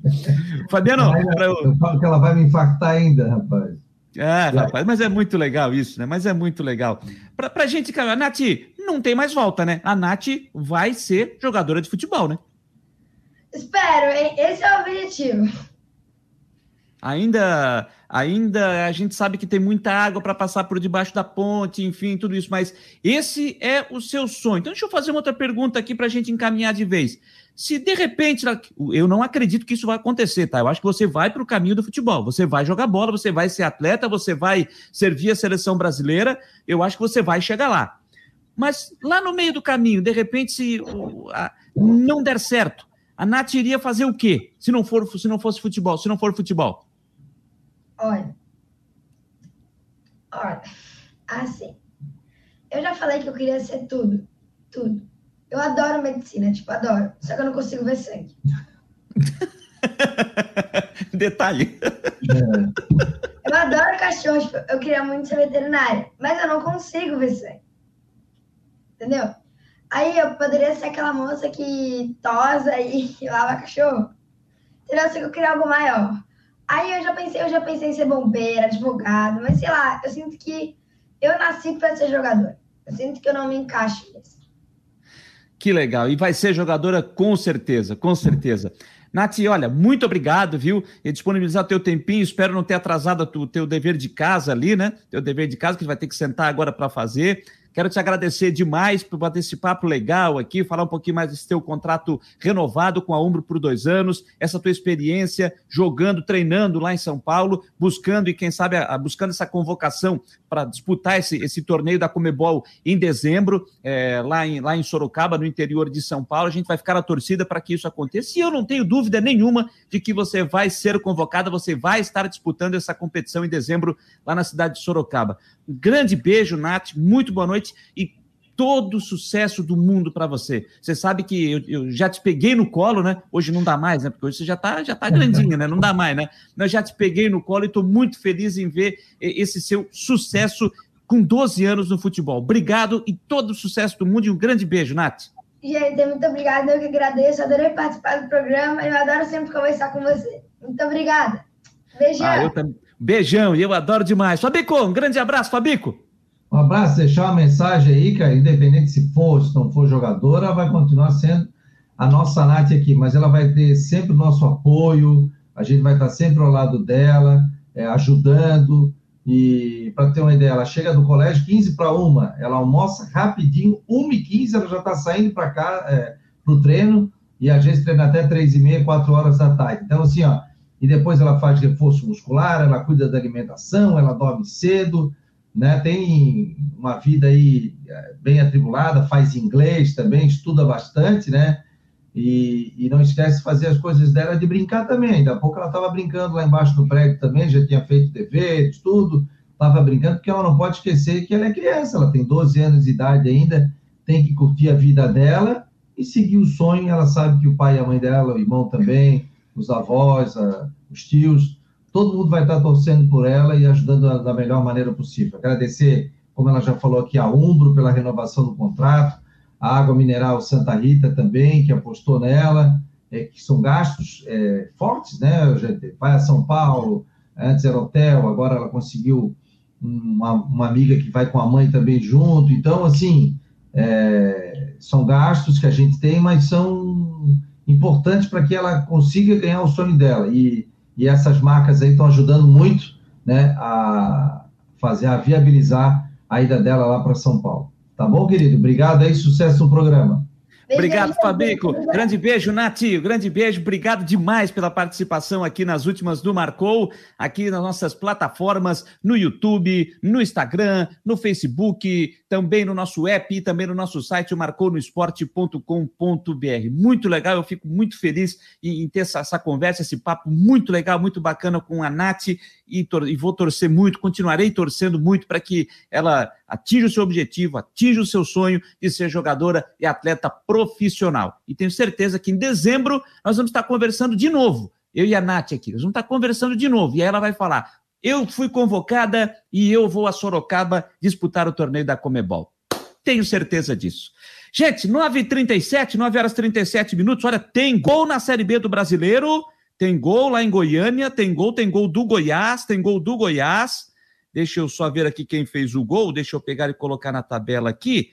Fabiano, eu... eu falo que ela vai me infartar ainda, rapaz. Ah, rapaz, mas é muito legal isso, né? Mas é muito legal. Pra, pra gente, a Nath, não tem mais volta, né? A Nath vai ser jogadora de futebol, né? Espero, hein? Esse é o objetivo. Ainda, ainda a gente sabe que tem muita água para passar por debaixo da ponte, enfim, tudo isso, mas esse é o seu sonho. Então, deixa eu fazer uma outra pergunta aqui para a gente encaminhar de vez. Se de repente, eu não acredito que isso vai acontecer, tá? Eu acho que você vai para o caminho do futebol, você vai jogar bola, você vai ser atleta, você vai servir a seleção brasileira, eu acho que você vai chegar lá. Mas lá no meio do caminho, de repente, se não der certo, a Nath iria fazer o quê? Se não for, se não fosse futebol, se não for futebol? Olha. Olha. Assim. Eu já falei que eu queria ser tudo. Tudo. Eu adoro medicina, tipo, adoro. Só que eu não consigo ver sangue. *laughs* Detalhe. Eu adoro cachorro, tipo, eu queria muito ser veterinária, mas eu não consigo ver sangue. Entendeu? Aí eu poderia ser aquela moça que tosa e *laughs* lava cachorro. Entendeu? Só que eu queria algo maior. Aí eu já pensei, eu já pensei em ser bombeira, advogado, mas sei lá, eu sinto que eu nasci para ser jogadora. Eu sinto que eu não me encaixo nisso. Que legal. E vai ser jogadora com certeza, com certeza. Nath, olha, muito obrigado, viu? E disponibilizar teu tempinho. Espero não ter atrasado o teu dever de casa ali, né? Teu dever de casa que vai ter que sentar agora para fazer. Quero te agradecer demais por bater esse papo legal aqui, falar um pouquinho mais desse teu contrato renovado com a Umbro por dois anos, essa tua experiência jogando, treinando lá em São Paulo, buscando e quem sabe buscando essa convocação para disputar esse, esse torneio da Comebol em dezembro, é, lá, em, lá em Sorocaba, no interior de São Paulo. A gente vai ficar na torcida para que isso aconteça. E eu não tenho dúvida nenhuma de que você vai ser convocada, você vai estar disputando essa competição em dezembro lá na cidade de Sorocaba. Um grande beijo, Nath, muito boa noite e todo o sucesso do mundo para você. Você sabe que eu, eu, já te peguei no colo, né? Hoje não dá mais, né? Porque hoje você já tá, já tá grandinha, né? Não dá mais, né? Mas já te peguei no colo e estou muito feliz em ver esse seu sucesso com 12 anos no futebol. Obrigado e todo o sucesso do mundo e um grande beijo, Nath. Gente, muito obrigada. Eu que agradeço. Adorei participar do programa. Eu adoro sempre conversar com você. Muito obrigada. Beijão. Ah, eu também. Beijão, e eu adoro demais. Fabico, um grande abraço, Fabico. Um abraço, deixar uma mensagem aí, que independente se for, se não for jogadora, vai continuar sendo a nossa Nath aqui, mas ela vai ter sempre o nosso apoio, a gente vai estar sempre ao lado dela, é, ajudando, e para ter uma ideia, ela chega do colégio 15 para uma, ela almoça rapidinho, 1 e 15 ela já está saindo para cá, é, para o treino, e a gente treina até 3 e meia, 4 horas da tarde. Então, assim, ó, e depois ela faz reforço muscular, ela cuida da alimentação, ela dorme cedo, né? Tem uma vida aí é, bem atribulada, faz inglês também, estuda bastante, né? E, e, não esquece de fazer as coisas dela de brincar também. Ainda há pouco ela estava brincando lá embaixo do prédio também, já tinha feito deveres, tudo, estava brincando, porque ela não pode esquecer que ela é criança, ela tem 12 anos de idade ainda, tem que curtir a vida dela e seguir o sonho. Ela sabe que o pai e a mãe dela, o irmão também, os avós, a, os tios, todo mundo vai estar torcendo por ela e ajudando da melhor maneira possível. Agradecer, como ela já falou aqui, a Umbro pela renovação do contrato, a Água Mineral Santa Rita também, que apostou nela, é, que são gastos é, fortes, né, gente? Vai a São Paulo, antes era hotel, agora ela conseguiu uma, uma amiga que vai com a mãe também junto. Então, assim, é, são gastos que a gente tem, mas são importantes para que ela consiga ganhar o sonho dela. E, e essas marcas aí estão ajudando muito né, a fazer, a viabilizar a ida dela lá para São Paulo. Tá bom, querido? Obrigado aí, sucesso no programa. Obrigado, Fabico. Grande beijo, Nati. Grande beijo. Obrigado demais pela participação aqui nas últimas do Marcou, aqui nas nossas plataformas, no YouTube, no Instagram, no Facebook, também no nosso app e também no nosso site, marcounoesporte.com.br. Muito legal, eu fico muito feliz em, ter essa, essa, conversa, esse papo muito legal, muito bacana com a Nati e, e vou torcer muito, continuarei torcendo muito para que ela atinja o seu objetivo, atinja o seu sonho de ser jogadora e atleta profissional. E tenho certeza que em dezembro nós vamos estar conversando de novo. Eu e a Nath aqui, nós vamos estar conversando de novo. E aí ela vai falar: eu fui convocada e eu vou a Sorocaba disputar o torneio da Comebol. Tenho certeza disso. Gente, 9h37, 9 horas 37 minutos. Olha, tem gol na Série B do Brasileiro. Tem gol lá em Goiânia. Tem gol, tem gol do Goiás. Tem gol do Goiás. Deixa eu só ver aqui quem fez o gol. Deixa eu pegar e colocar na tabela aqui.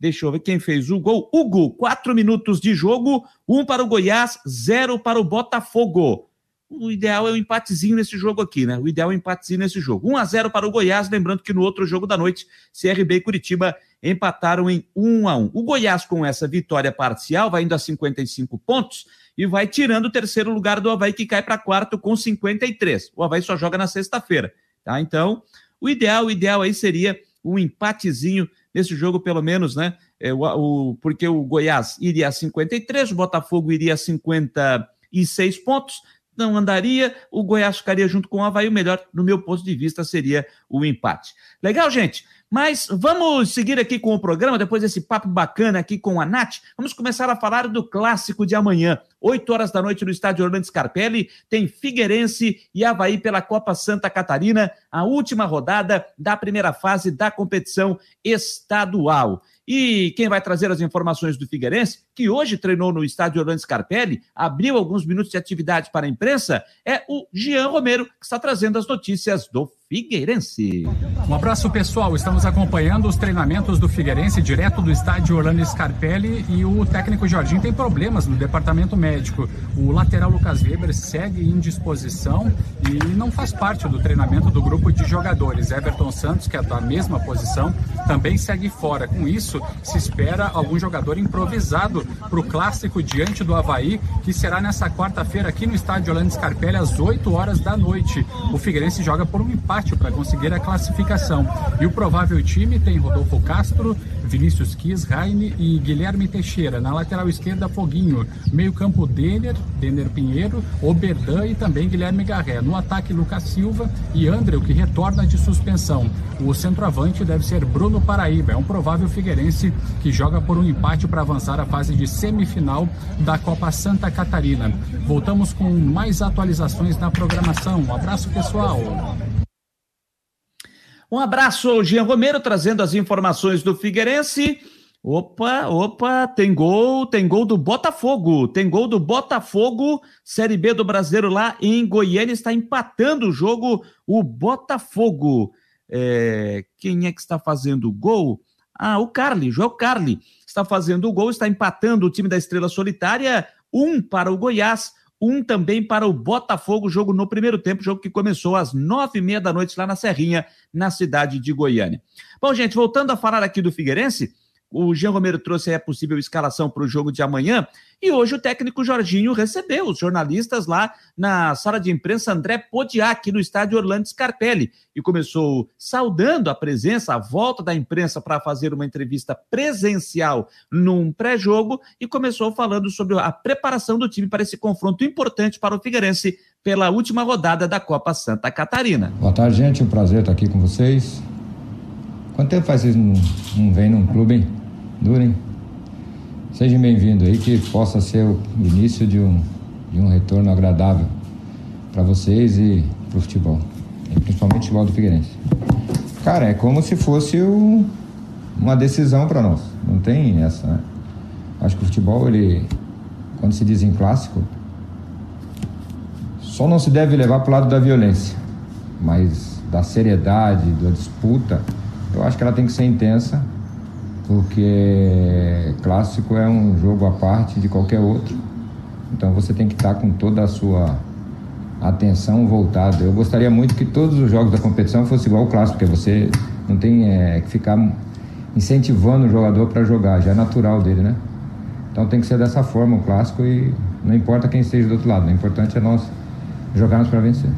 Deixa eu ver quem fez o gol. Hugo, quatro minutos de jogo, um para o Goiás, zero para o Botafogo. O ideal é um empatezinho nesse jogo aqui, né? O ideal é o um empatezinho nesse jogo. 1 a 0 para o Goiás, lembrando que no outro jogo da noite, CRB e Curitiba empataram em 1 a 1. O Goiás com essa vitória parcial vai indo a 55 pontos e vai tirando o terceiro lugar do Havaí que cai para quarto com 53. O Havaí só joga na sexta-feira, tá? Então, o ideal, o ideal aí seria um empatezinho nesse jogo, pelo menos, né? É, o, o, porque o Goiás iria a 53, o Botafogo iria a 56 pontos, não andaria, o Goiás ficaria junto com o Havaí, o melhor, no meu ponto de vista, seria o empate. Legal, gente? Mas vamos seguir aqui com o programa, depois desse papo bacana aqui com a Nath. Vamos começar a falar do clássico de amanhã. 8 horas da noite no estádio Orlando Scarpelli, tem Figueirense e Havaí pela Copa Santa Catarina, a última rodada da primeira fase da competição estadual. E quem vai trazer as informações do Figueirense, que hoje treinou no estádio Orlando Scarpelli, abriu alguns minutos de atividade para a imprensa, é o Jean Romero, que está trazendo as notícias do Figueirense. Um abraço pessoal, estamos acompanhando os treinamentos do Figueirense direto do estádio Orlando Scarpelli e o técnico Jorginho tem problemas no departamento médico. O lateral Lucas Weber segue em disposição e não faz parte do treinamento do grupo de jogadores. Everton Santos, que é da mesma posição, também segue fora. Com isso, se espera algum jogador improvisado para o clássico diante do Havaí, que será nessa quarta-feira aqui no estádio Orlando Scarpelli às 8 horas da noite. O Figueirense joga por um empate para conseguir a classificação. E o provável time tem Rodolfo Castro, Vinícius Quis, Raine e Guilherme Teixeira. Na lateral esquerda, Foguinho. Meio campo, Denner, Denner Pinheiro, Oberdan e também Guilherme Garré. No ataque, Lucas Silva e André, que retorna de suspensão. O centroavante deve ser Bruno Paraíba. É um provável figueirense que joga por um empate para avançar à fase de semifinal da Copa Santa Catarina. Voltamos com mais atualizações na programação. Um abraço, pessoal. Um abraço ao Jean Romero trazendo as informações do Figueirense. Opa, opa, tem gol, tem gol do Botafogo, tem gol do Botafogo, Série B do Brasileiro lá em Goiânia, está empatando o jogo o Botafogo. É, quem é que está fazendo o gol? Ah, o Carly, João Carly está fazendo o gol, está empatando o time da Estrela Solitária, um para o Goiás, um também para o Botafogo, jogo no primeiro tempo, jogo que começou às nove e meia da noite lá na Serrinha, na cidade de Goiânia. Bom, gente, voltando a falar aqui do Figueirense, O Jean Romero trouxe a possível escalação para o jogo de amanhã. E hoje o técnico Jorginho recebeu os jornalistas lá na sala de imprensa André Podiak, no estádio Orlando Scarpelli. E começou saudando a presença, a volta da imprensa para fazer uma entrevista presencial num pré-jogo. E começou falando sobre a preparação do time para esse confronto importante para o Figueirense pela última rodada da Copa Santa Catarina. Boa tarde, gente. Um prazer estar aqui com vocês. Quanto tempo faz vocês não, não vêm num clube, hein? Duro, hein? Seja bem-vindo aí, que possa ser o início de um, de um retorno agradável para vocês e para o futebol, e principalmente o futebol do Figueirense. Cara, é como se fosse o, uma decisão para nós, não tem essa, né? Acho que o futebol, ele, quando se diz em clássico, só não se deve levar para o lado da violência, mas da seriedade, da disputa, eu acho que ela tem que ser intensa, porque clássico é um jogo à parte de qualquer outro. Então você tem que estar com toda a sua atenção voltada. Eu gostaria muito que todos os jogos da competição fossem igual ao clássico, porque você não tem é, que ficar incentivando o jogador para jogar, já é natural dele, né? Então tem que ser dessa forma o clássico e não importa quem esteja do outro lado, o importante é nós jogarmos para vencer.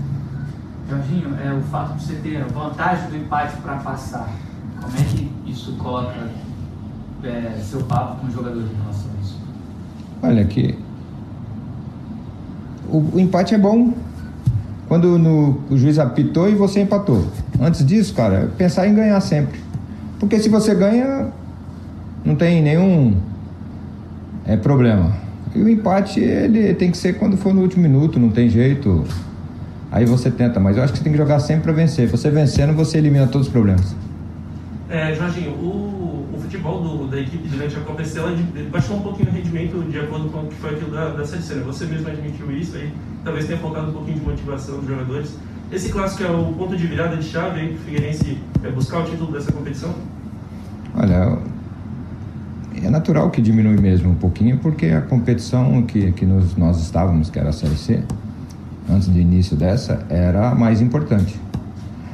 Jorginho, é, o fato de você ter vantagem do empate para passar, como é que isso coloca é, seu papo com os jogadores em relação a isso? Olha, que o, o empate é bom quando no, o juiz apitou e você empatou. Antes disso, cara, pensar em ganhar sempre. Porque se você ganha, não tem nenhum é, problema. E o empate, ele tem que ser quando for no último minuto, não tem jeito. Aí você tenta, mas eu acho que você tem que jogar sempre para vencer. Você vencendo, você elimina todos os problemas. É, Jorginho, o, o futebol do, da equipe durante a Copa esse ano baixou um pouquinho o rendimento de acordo com o que foi aquilo da, da. Né? Você mesmo admitiu isso, aí talvez tenha faltado um pouquinho de motivação dos jogadores. Esse clássico é o ponto de virada de chave aí para o Figueirense é buscar o título dessa competição? Olha, é natural que diminui mesmo um pouquinho, porque a competição que, que nós estávamos, que era a Série C, antes do início dessa, era a mais importante.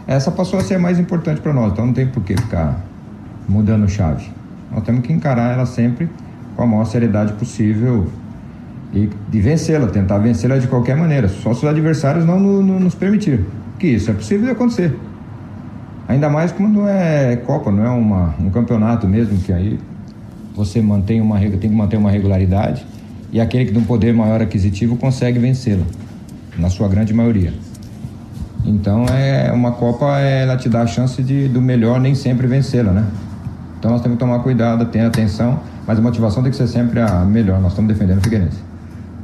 Essa passou a ser a mais importante para nós, então não tem por que ficar mudando chave. Nós temos que encarar ela sempre com a maior seriedade possível e de vencê-la, tentar vencê-la de qualquer maneira, só se os adversários não no, no, nos permitirem. Que isso é possível de acontecer. Ainda mais quando é Copa, não é uma, um campeonato mesmo, que aí você mantém uma, tem que manter uma regularidade e aquele que tem um poder maior aquisitivo consegue vencê-la, na sua grande maioria. Então é uma Copa, ela te dá a chance de do melhor nem sempre vencê-la, né? Então nós temos que tomar cuidado, ter atenção, mas a motivação tem que ser sempre a melhor. Nós estamos defendendo o Figueirense.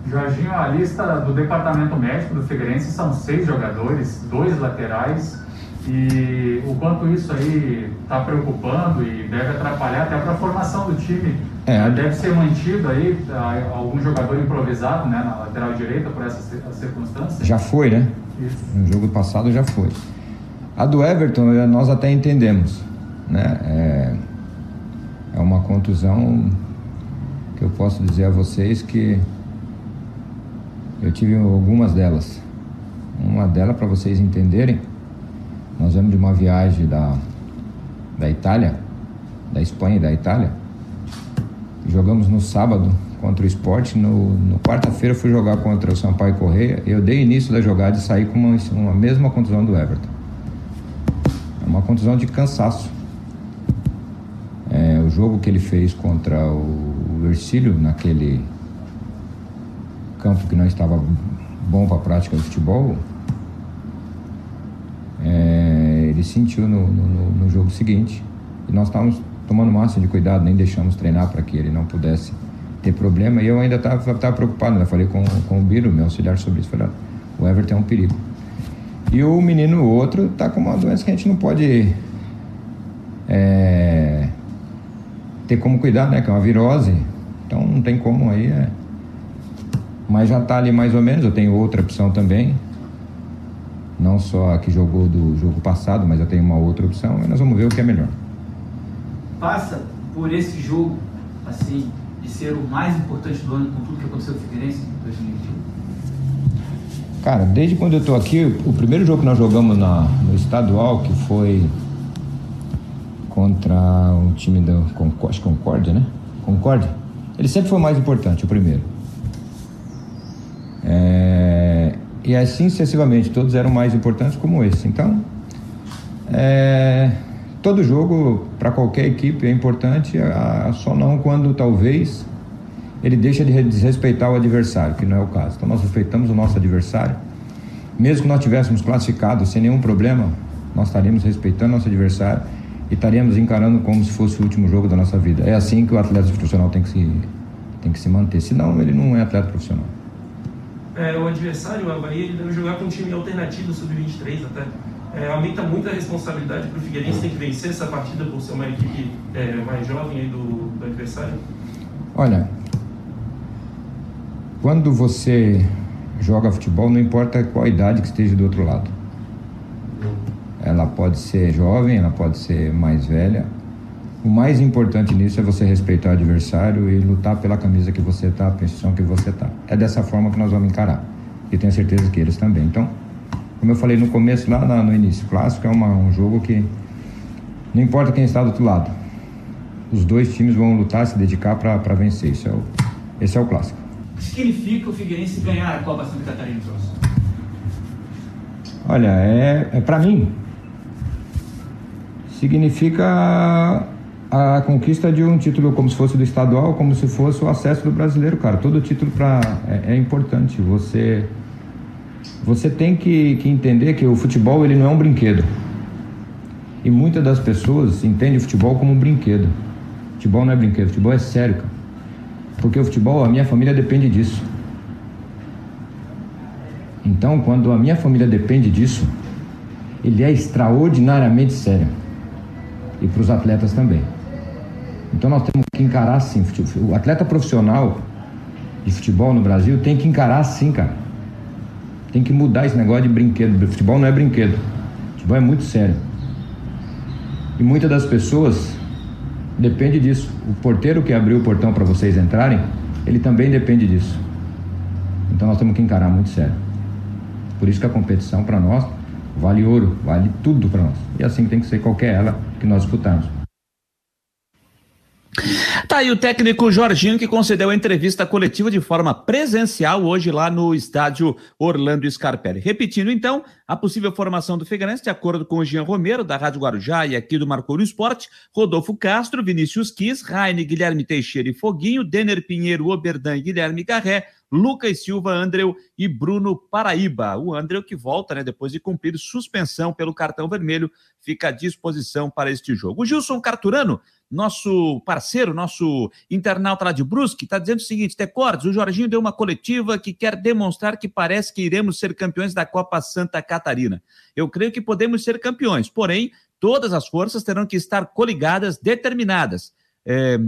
Jorginho, a lista do departamento médico do Figueirense são seis jogadores, dois laterais e o quanto isso aí está preocupando e deve atrapalhar até para a formação do time. É, deve ser mantido aí algum jogador improvisado né, na lateral direita por essas circunstâncias? Já foi, né? Isso. No jogo passado já foi. A do Everton eh, nós até entendemos. Né? É, é uma contusão que eu posso dizer a vocês que eu tive algumas delas. Uma delas, para vocês entenderem, nós viemos de uma viagem da, da Itália, da Espanha e da Itália. Jogamos no sábado contra o esporte. No, no quarta-feira fui jogar contra o Sampaio Correia. Eu dei início da jogada e saí com uma, uma mesma contusão do Everton. É uma contusão de cansaço. É, jogo que ele fez contra o, Ercílio, naquele campo que não estava bom para a prática do futebol, é, ele sentiu no, no, no, jogo seguinte. E nós estávamos tomando máximo de cuidado, nem deixamos treinar para que ele não pudesse ter problema. E eu ainda estava preocupado, né? Falei com, com o Biro, meu auxiliar, sobre isso. Falei, o Everton é um perigo. E o menino, outro, está com uma doença que a gente não pode é, ter como cuidar, né? Que é uma virose. Então não tem como aí. É... Mas já está ali mais ou menos. Eu tenho outra opção também não só a que jogou do jogo passado, mas eu tenho uma outra opção e nós vamos ver o que é melhor. Passa por esse jogo, assim, de ser o mais importante do ano com tudo que aconteceu no Figueirense em 2021? Cara, desde quando eu estou aqui, o primeiro jogo que nós jogamos na, no estadual, que foi contra um time da Concórdia, né? Concórdia. Ele sempre foi o mais importante, o primeiro. É, e assim sucessivamente, todos eram mais importantes como esse. Então, é, todo jogo para qualquer equipe é importante, só não quando talvez ele deixa de desrespeitar o adversário, que não é o caso. Então nós respeitamos o nosso adversário. Mesmo que nós tivéssemos classificado sem nenhum problema, nós estaríamos respeitando nosso adversário e estaríamos encarando como se fosse o último jogo da nossa vida. É assim que o atleta profissional tem que se, tem que se manter, senão ele não é atleta profissional. É, o adversário, o Havaí, ele deve jogar com um time alternativo sub-23 até. É, aumenta muito a responsabilidade para o Figueirense ter que vencer essa partida por ser uma equipe é, mais jovem aí do, do adversário? Olha, quando você joga futebol, não importa qual idade que esteja do outro lado. Ela pode ser jovem, ela pode ser mais velha. O mais importante nisso é você respeitar o adversário e lutar pela camisa que você está, a posição que você está. É dessa forma que nós vamos encarar. E tenho certeza que eles também. Então, como eu falei no começo, lá no início, clássico é uma, um jogo que não importa quem está do outro lado. Os dois times vão lutar, se dedicar para vencer. Isso é o, esse é o clássico. O que significa o Figueirense ganhar a Copa Santa Catarina? Olha, é, é para mim, significa a conquista de um título como se fosse do estadual, como se fosse o acesso do brasileiro, cara. Todo título pra, é, é importante. Você você tem que, que, entender que o futebol ele não é um brinquedo. E muitas das pessoas entendem o futebol como um brinquedo. Futebol não é brinquedo, futebol é sério, cara. Porque o futebol, a minha família depende disso. Então, quando a minha família depende disso, ele é extraordinariamente sério. E para os atletas também. Então nós temos que encarar assim. O atleta profissional de futebol no Brasil tem que encarar assim, cara. Tem que mudar esse negócio de brinquedo. Futebol não é brinquedo. Futebol é muito sério. E muitas das pessoas depende disso. O porteiro que abriu o portão para vocês entrarem, ele também depende disso. Então nós temos que encarar muito sério. Por isso que a competição para nós vale ouro, vale tudo para nós. E assim tem que ser qualquer ela que nós disputarmos. Tá aí o técnico Jorginho que concedeu a entrevista coletiva de forma presencial hoje lá no estádio Orlando Scarpelli. Repetindo então, a possível formação do Figueirense, de acordo com o Jean Romero, da Rádio Guarujá e aqui do Marcou Esporte, Rodolfo Castro, Vinícius Quis, Raine, Guilherme Teixeira e Foguinho, Denner Pinheiro, Oberdan e Guilherme Garré, Lucas Silva, Andreu e Bruno Paraíba. O Andreu que volta, né, depois de cumprir suspensão pelo cartão vermelho, fica à disposição para este jogo. O Gilson Carturano nosso parceiro, nosso internauta lá de Brusque, está dizendo o seguinte: Tecordes, o Jorginho deu uma coletiva que quer demonstrar que parece que iremos ser campeões da Copa Santa Catarina. Eu creio que podemos ser campeões, porém, todas as forças terão que estar coligadas, determinadas. É...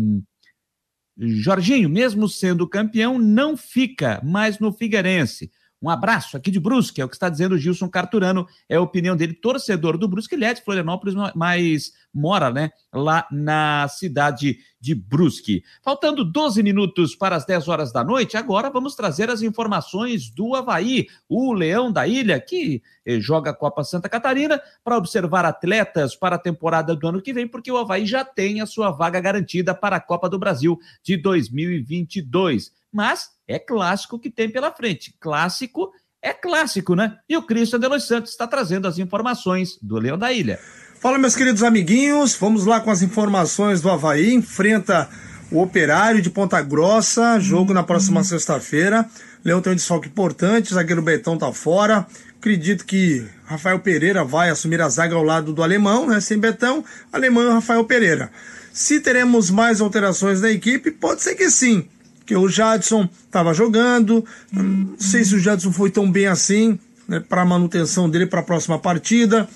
Jorginho, mesmo sendo campeão, não fica mais no Figueirense. Um abraço aqui de Brusque, é o que está dizendo o Gilson Carturano, é a opinião dele, torcedor do Brusque, ele é de Florianópolis, mas mora, né, lá na cidade de Brusque. Faltando 12 minutos para as 10 horas da noite, agora vamos trazer as informações do Havaí, o Leão da Ilha, que eh, joga a Copa Santa Catarina, para observar atletas para a temporada do ano que vem, porque o Havaí já tem a sua vaga garantida para a Copa do Brasil de 2022 mas é clássico que tem pela frente. Clássico é clássico, né? E o Cristian de Los Santos está trazendo as informações do Leão da Ilha. Fala, meus queridos amiguinhos, vamos lá com as informações do Havaí. Enfrenta o Operário de Ponta Grossa, jogo na próxima sexta-feira. Leão tem um desfalque importante, o zagueiro Betão tá fora. Acredito que Rafael Pereira vai assumir a zaga ao lado do alemão, né? Sem Betão, alemão e Rafael Pereira. Se teremos mais alterações na equipe, pode ser que sim que o Jadson estava jogando. Não sei se o Jadson foi tão bem assim né, para a manutenção dele para a próxima partida.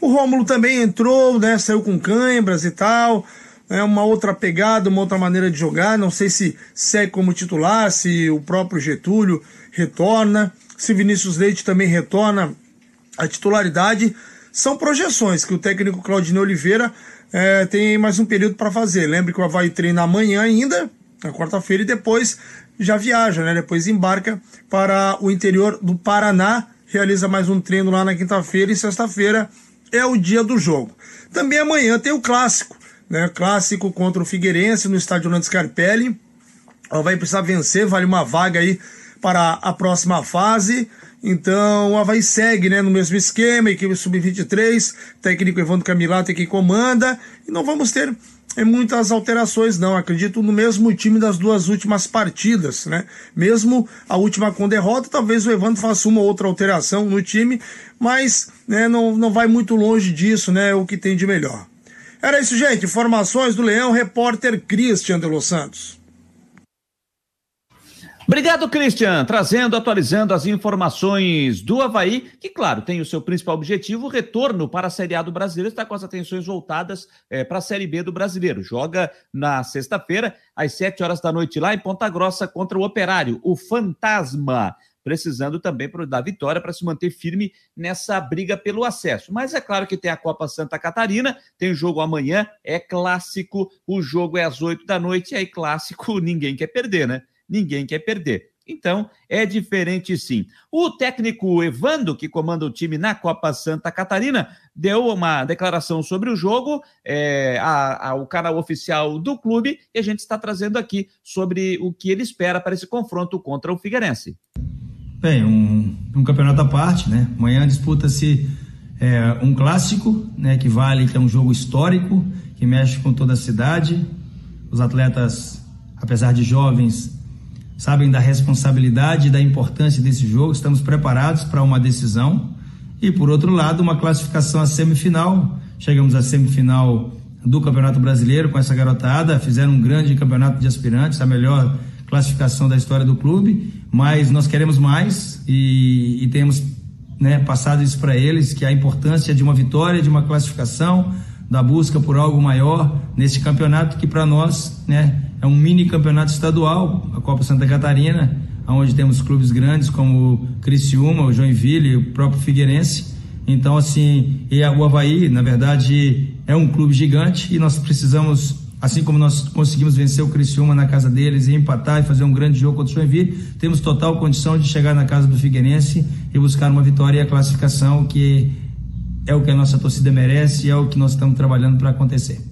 O Rômulo também entrou, né, saiu com cãibras e tal. É uma outra pegada, uma outra maneira de jogar. Não sei se segue como titular, se o próprio Getúlio retorna, se Vinícius Leite também retorna à titularidade. São projeções que o técnico Claudinei Oliveira é, tem mais um período para fazer. Lembre que o Havaí treina amanhã ainda, na quarta-feira e depois já viaja, né? Depois embarca para o interior do Paraná, realiza mais um treino lá na quinta-feira e sexta-feira é o dia do jogo. Também amanhã tem o clássico, né? Clássico contra o Figueirense no estádio Orlando Scarpelli. Vai precisar vencer, vale uma vaga aí para a próxima fase. Então o Havaí segue né, no mesmo esquema, equipe sub-23, técnico Evandro Camilato que comanda, e não vamos ter é, muitas alterações, não. Acredito no mesmo time das duas últimas partidas, né? Mesmo a última com derrota, talvez o Evandro faça uma ou outra alteração no time, mas né, não, não vai muito longe disso, né? O que tem de melhor. Era isso, gente. Informações do Leão, repórter Christian de Los Santos. Obrigado, Christian, trazendo, atualizando as informações do Havaí, que, claro, tem o seu principal objetivo, o retorno para a Série A do Brasileiro, está com as atenções voltadas é, para a Série B do Brasileiro. Joga na sexta-feira, às sete horas da noite, lá em Ponta Grossa, contra o Operário, o Fantasma precisando também da vitória para se manter firme nessa briga pelo acesso. Mas é claro que tem a Copa Santa Catarina, tem jogo amanhã, é clássico, o jogo é às oito da noite, e aí clássico *laughs* ninguém quer perder, né? Ninguém quer perder. Então, é diferente sim. O técnico Evando, que comanda o time na Copa Santa Catarina, deu uma declaração sobre o jogo é, ao canal oficial do clube e a gente está trazendo aqui sobre o que ele espera para esse confronto contra o Figueirense. Bem, um, um campeonato à parte, né? Amanhã disputa-se é, um clássico, né? Que vale, que é um jogo histórico, que mexe com toda a cidade. Os atletas, apesar de jovens, sabem da responsabilidade e da importância desse jogo, estamos preparados para uma decisão. E por outro lado, uma classificação à semifinal. Chegamos à semifinal do Campeonato Brasileiro com essa garotada, fizeram um grande campeonato de aspirantes, a melhor classificação da história do clube, mas nós queremos mais e, e temos né, passado isso para eles, que a importância de uma vitória, de uma classificação, da busca por algo maior nesse campeonato que para nós, né, é um mini campeonato estadual, a Copa Santa Catarina, onde temos clubes grandes como o Criciúma, o Joinville, o próprio Figueirense. Então, assim, e o Havaí, na verdade, é um clube gigante e nós precisamos, assim como nós conseguimos vencer o Criciúma na casa deles e empatar e fazer um grande jogo contra o Joinville, temos total condição de chegar na casa do Figueirense e buscar uma vitória e a classificação, que é o que a nossa torcida merece e é o que nós estamos trabalhando para acontecer.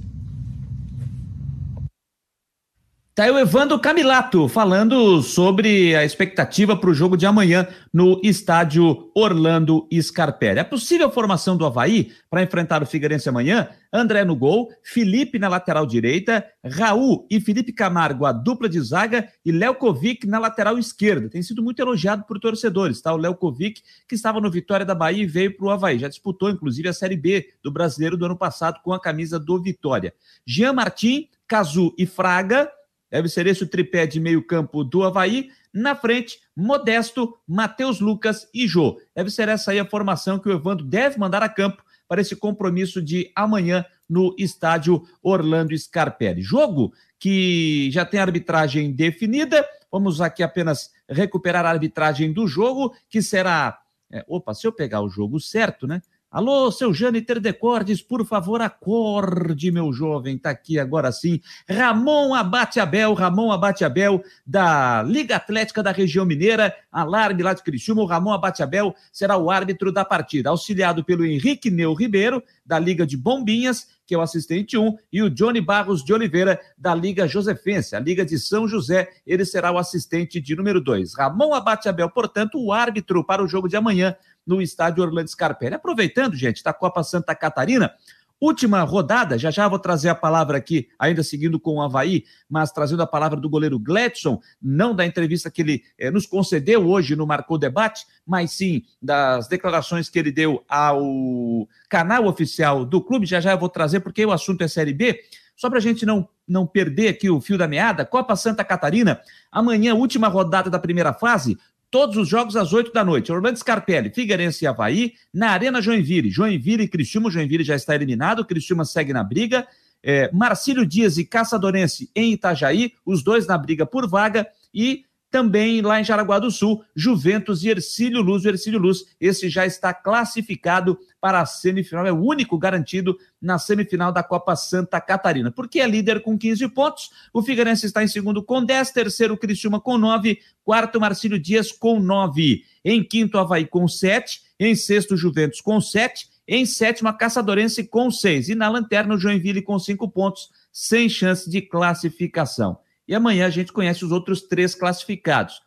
Tá aí o Evandro Camilato falando sobre a expectativa para o jogo de amanhã no estádio Orlando Scarpelli. A possível formação do Havaí para enfrentar o Figueirense amanhã: André no gol, Felipe na lateral direita, Raul e Felipe Camargo, a dupla de zaga, e Lelkovic na lateral esquerda. Tem sido muito elogiado por torcedores, tá? O Lelkovic, que estava no Vitória da Bahia e veio para o Havaí. Já disputou, inclusive, a Série B do brasileiro do ano passado com a camisa do Vitória. Jean Martin, Cazu e Fraga Deve ser esse o tripé de meio-campo do Havaí. Na frente, Modesto, Matheus Lucas e Jô. Deve ser essa aí a formação que o Evandro deve mandar a campo para esse compromisso de amanhã no estádio Orlando Scarpelli. Jogo que já tem arbitragem definida. Vamos aqui apenas recuperar a arbitragem do jogo, que será. É, opa, se eu pegar o jogo certo, né? Alô, seu Jâniter Decordes, por favor, acorde, meu jovem. Tá aqui agora sim. Ramon Abate Abel, Ramon Abate Abel, da Liga Atlética da Região Mineira, alarme lá de Criciúma. O Ramon Abate Abel será o árbitro da partida, auxiliado pelo Henrique Neu Ribeiro, da Liga de Bombinhas, que é o assistente 1, e o Johnny Barros de Oliveira, da Liga Josefense, a Liga de São José, ele será o assistente de número 2. Ramon Abate Abel, portanto, o árbitro para o jogo de amanhã no estádio Orlando Scarpelli. Aproveitando, gente, da Copa Santa Catarina, Última rodada, já já vou trazer a palavra aqui, ainda seguindo com o Havaí, mas trazendo a palavra do goleiro Gledson, não da entrevista que ele eh, nos concedeu hoje no Marcou Debate, mas sim das declarações que ele deu ao canal oficial do clube. Já já eu vou trazer, porque o assunto é Série B. Só para a gente não, não perder aqui o fio da meada, Copa Santa Catarina, amanhã, última rodada da primeira fase, Todos os jogos às 8 da noite. Orlando Scarpelli, Figueirense e Havaí, na Arena Joinville. Joinville e Criciúma. Joinville já está eliminado, Criciúma segue na briga. É, Marcílio Dias e Caçadorense em Itajaí, os dois na briga por vaga. E também lá em Jaraguá do Sul, Juventus e Ercílio Luz. O Ercílio Luz, esse já está classificado para a semifinal, é o único garantido na semifinal da Copa Santa Catarina, porque é líder com 15 pontos. O Figueirense está em segundo com 10, terceiro Criciúma com 9, quarto Marcílio Dias com 9, em quinto Havaí com 7, em sexto Juventus com 7 Em sétimo, a Caçadorense com seis. E na lanterna, o Joinville com cinco pontos, sem chance de classificação. E amanhã a gente conhece os outros três classificados.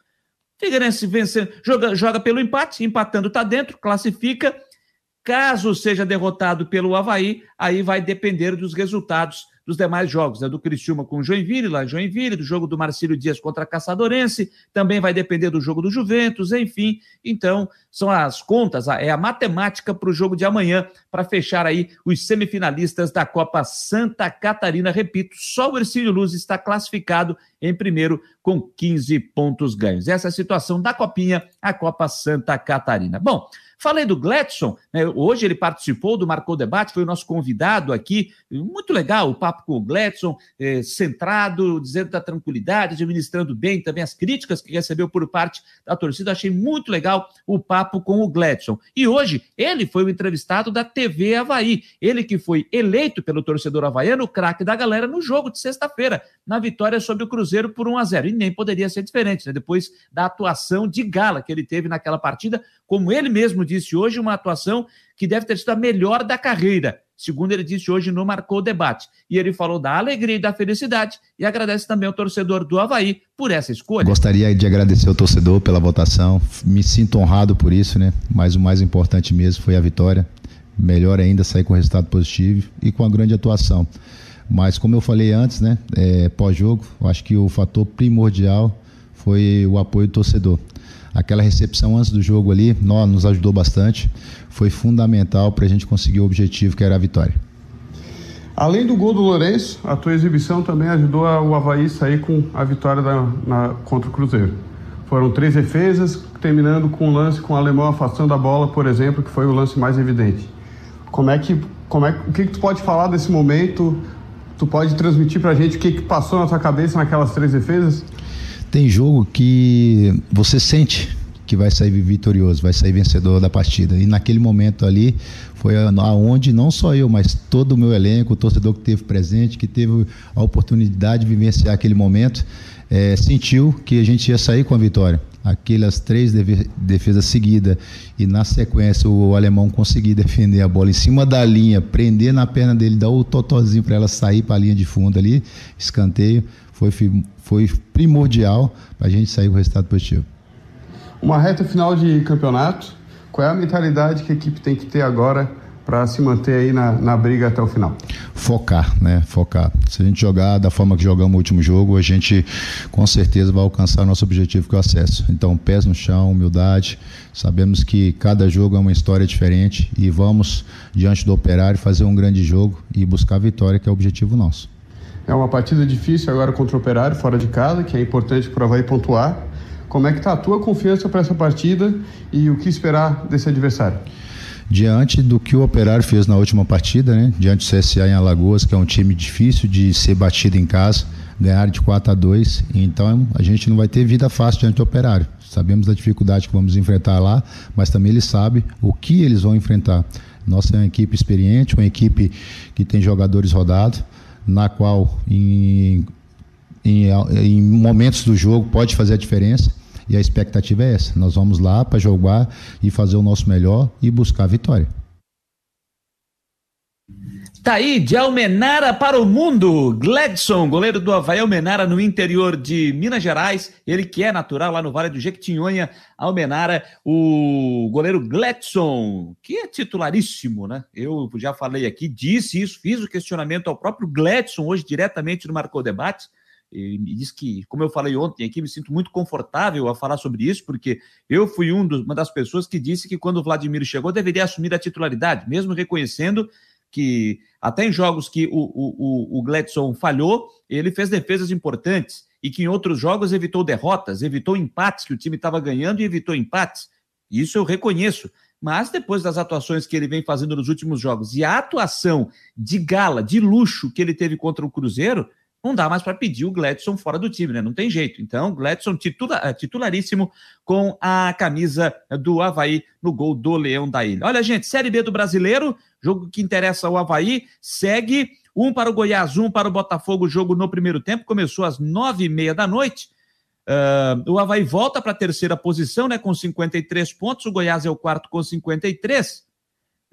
Figueirense vence, joga, joga pelo empate, empatando está dentro, classifica. Caso seja derrotado pelo Havaí, aí vai depender dos resultados dos demais jogos, né? do Criciúma com o Joinville, lá em Joinville, do jogo do Marcílio Dias contra a Caçadorense, também vai depender do jogo do Juventus, enfim. Então, são as contas, é a matemática para o jogo de amanhã, para fechar aí os semifinalistas da Copa Santa Catarina. Repito, só o Ercílio Luz está classificado em primeiro com 15 pontos ganhos. Essa é a situação da Copinha, a Copa Santa Catarina. Bom, Falei do Gledson, né? hoje ele participou do Marcou Debate, foi o nosso convidado aqui. Muito legal o papo com o Gledson, eh, centrado, dizendo da tranquilidade, administrando bem também as críticas que recebeu por parte da torcida. Achei muito legal o papo com o Gledson. E hoje ele foi o entrevistado da TV Havaí. Ele que foi eleito pelo torcedor havaiano, craque da galera, no jogo de sexta-feira, na vitória sobre o Cruzeiro por 1 a 0 E nem poderia ser diferente, né? depois da atuação de gala que ele teve naquela partida, como ele mesmo disse hoje, uma atuação que deve ter sido a melhor da carreira. Segundo ele disse hoje no Marcou Debate. E ele falou da alegria e da felicidade e agradece também ao torcedor do Havaí por essa escolha. Gostaria de agradecer ao torcedor pela votação. Me sinto honrado por isso, né? Mas o mais importante mesmo foi a vitória. Melhor ainda sair com resultado positivo e com a grande atuação. Mas como eu falei antes, né? É, Pós-jogo, acho que o fator primordial foi o apoio do torcedor aquela recepção antes do jogo ali nós, nos ajudou bastante. Foi fundamental para a gente conseguir o objetivo que era a vitória. Além do gol do Lourenço, a tua exibição também ajudou o Havaí sair com a vitória da, na, contra o Cruzeiro. Foram três defesas, terminando com um lance com o alemão afastando a bola, por exemplo, que foi o lance mais evidente. Como é que, como é, o que, que tu pode falar desse momento? Tu pode transmitir para a gente o que, que passou na tua cabeça naquelas três defesas? Tem jogo que você sente que vai sair vitorioso, vai sair vencedor da partida. E naquele momento ali foi aonde não só eu, mas todo o meu elenco, o torcedor que teve presente, que teve a oportunidade de vivenciar aquele momento, é, sentiu que a gente ia sair com a vitória. Aquelas três defesas seguidas e na sequência o alemão conseguir defender a bola em cima da linha, prender na perna dele, dar o totozinho para ela sair para a linha de fundo ali, escanteio foi, foi primordial para a gente sair com resultado positivo. Uma reta final de campeonato, qual é a mentalidade que a equipe tem que ter agora para se manter aí na, na briga até o final? Focar, né? Focar. Se a gente jogar da forma que jogamos o último jogo, a gente com certeza vai alcançar nosso objetivo que é o acesso. Então, pés no chão, humildade. Sabemos que cada jogo é uma história diferente e vamos, diante do operário, fazer um grande jogo e buscar a vitória, que é o objetivo nosso. É uma partida difícil agora contra o Operário, fora de casa, que é importante para o Havaí pontuar. Como é que está a tua confiança para essa partida e o que esperar desse adversário? Diante do que o Operário fez na última partida, né? diante do CSA em Alagoas, que é um time difícil de ser batido em casa, ganhar de 4 a 2, então a gente não vai ter vida fácil diante do Operário. Sabemos da dificuldade que vamos enfrentar lá, mas também ele sabe o que eles vão enfrentar. Nossa é uma equipe experiente, uma equipe que tem jogadores rodados, na qual em, em, em momentos do jogo pode fazer a diferença. E a expectativa é essa: nós vamos lá para jogar e fazer o nosso melhor e buscar a vitória. Tá aí, de Almenara para o mundo. Gledson, goleiro do Havaí Almenara no interior de Minas Gerais. Ele que é natural lá no Vale do Jequitinhonha, Almenara. O goleiro Gledson, que é titularíssimo, né? Eu já falei aqui, disse isso, fiz o questionamento ao próprio Gledson hoje diretamente no Marcou Debate. E me disse que, como eu falei ontem aqui, me sinto muito confortável a falar sobre isso, porque eu fui um dos, uma das pessoas que disse que quando o Vladimir chegou deveria assumir a titularidade, mesmo reconhecendo que até em jogos que o, o, o Gladson falhou, ele fez defesas importantes e que em outros jogos evitou derrotas, evitou empates, que o time estava ganhando e evitou empates. Isso eu reconheço. Mas depois das atuações que ele vem fazendo nos últimos jogos e a atuação de gala, de luxo que ele teve contra o Cruzeiro, não dá mais para pedir o Gladson fora do time, né? Não tem jeito. Então, Gladson titula, eh, titularíssimo com a camisa do Havaí no gol do Leão da Ilha. Olha, gente, Série B do Brasileiro, jogo que interessa ao Havaí, segue um para o Goiás, um para o Botafogo, jogo no primeiro tempo, começou às nove e meia da noite. Uh, o Havaí volta para a terceira posição, né, com 53 pontos, o Goiás é o quarto com 53.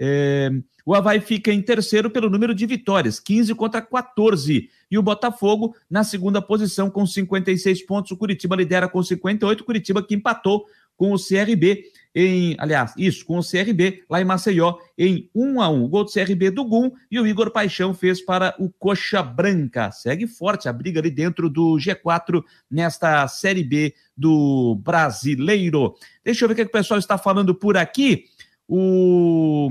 É, o Havaí fica em terceiro pelo número de vitórias, 15 contra 14. E o Botafogo na segunda posição com 56 pontos. O Curitiba lidera com 58. O Curitiba que empatou com o CRB em, aliás, isso, com o CRB lá em Maceió em 1 a 1. O gol do CRB do Gum e o Igor Paixão fez para o Coxa Branca. Segue forte a briga ali dentro do G4 nesta Série B do Brasileiro. Deixa eu ver o que, é que o pessoal está falando por aqui. O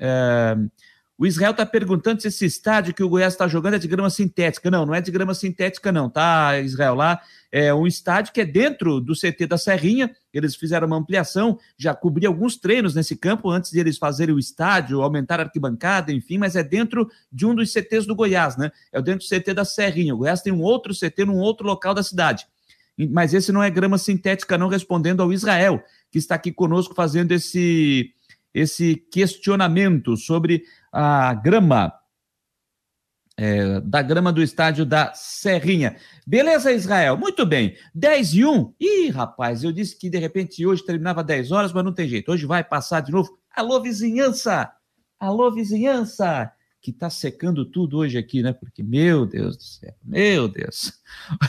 é, o Israel está perguntando se esse estádio que o Goiás está jogando é de grama sintética. Não, não é de grama sintética, não, tá, Israel? Lá é um estádio que é dentro do CT da Serrinha. Eles fizeram uma ampliação, já cobri alguns treinos nesse campo antes de eles fazerem o estádio, aumentar a arquibancada, enfim, mas é dentro de um dos CTs do Goiás, né? É dentro do CT da Serrinha. O Goiás tem um outro CT num outro local da cidade. Mas esse não é grama sintética, não, respondendo ao Israel, que está aqui conosco fazendo esse esse questionamento sobre a grama, é, da grama do estádio da Serrinha. Beleza, Israel? Muito bem. 10 e 1. Ih, rapaz, eu disse que de repente hoje terminava 10 horas, mas não tem jeito. Hoje vai passar de novo. Alô, vizinhança! Alô, vizinhança! Que tá secando tudo hoje aqui, né? Porque, meu Deus do céu, meu Deus.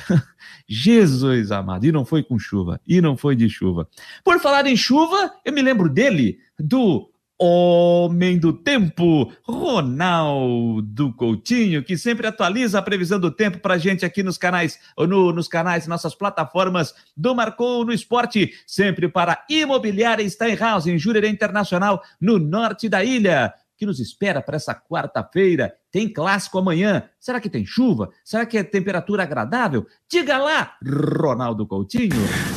*laughs* Jesus amado, e não foi com chuva, e não foi de chuva. Por falar em chuva, eu me lembro dele, do Homem do Tempo, Ronaldo Coutinho, que sempre atualiza a previsão do tempo para gente aqui nos canais, no, nos canais, nossas plataformas do Marcou no Esporte, sempre para Imobiliária Steinhaus, em Jurerê Internacional, no norte da ilha que nos espera para essa quarta-feira. Tem clássico amanhã. Será que tem chuva? Será que é temperatura agradável? Diga lá, Ronaldo Coutinho.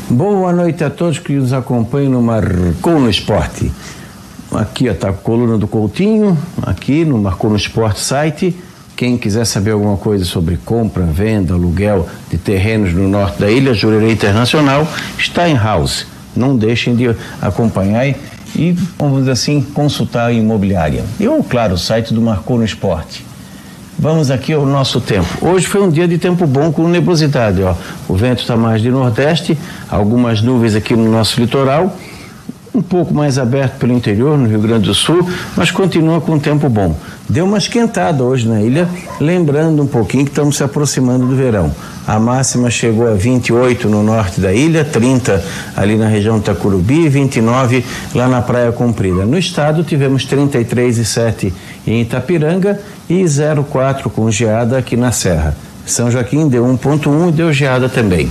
Boa noite a todos que nos acompanham no Marcou no Esporte. Aqui está a coluna do Coutinho, aqui no Marcou no Esporte site. Quem quiser saber alguma coisa sobre compra, venda, aluguel de terrenos no norte da ilha, Jurerê Internacional, está em house. Não deixem de acompanhar e, vamos dizer assim, consultar a imobiliária. E, claro, o site do Marcou no Esporte. Vamos aqui ao nosso tempo. Hoje foi um dia de tempo bom com nebulosidade. Ó. O vento está mais de nordeste, algumas nuvens aqui no nosso litoral, um pouco mais aberto pelo interior, no Rio Grande do Sul, mas continua com tempo bom. Deu uma esquentada hoje na ilha, lembrando um pouquinho que estamos se aproximando do verão. A máxima chegou a 28 no norte da ilha, 30 ali na região de Tacurubi, 29 lá na Praia Comprida. No estado tivemos 33,7 em Itapiranga e 0,4 com geada aqui na Serra. São Joaquim deu 1,1 e deu geada também.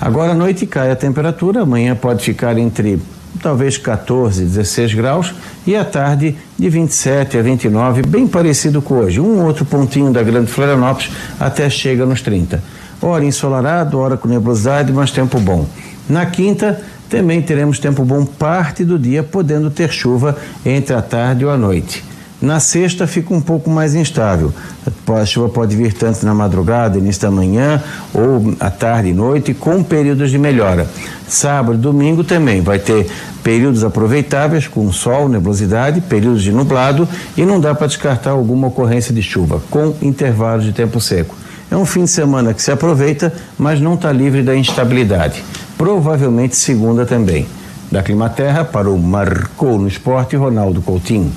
Agora à noite cai a temperatura, amanhã pode ficar entre talvez 14, 16 graus, e à tarde de 27 a 29, bem parecido com hoje. Um outro pontinho da Grande Florianópolis até chega nos 30. Hora ensolarado, hora com nebulosidade, mas tempo bom. Na quinta, também teremos tempo bom parte do dia, podendo ter chuva entre a tarde ou a noite. Na sexta fica um pouco mais instável. A chuva pode vir tanto na madrugada, início da manhã, ou à tarde e noite, com períodos de melhora. Sábado e domingo também vai ter períodos aproveitáveis com sol, nebulosidade, períodos de nublado e não dá para descartar alguma ocorrência de chuva, com intervalos de tempo seco. É um fim de semana que se aproveita, mas não está livre da instabilidade. Provavelmente segunda também. Da Climaterra para o Marcou no Esporte, Ronaldo Coutinho.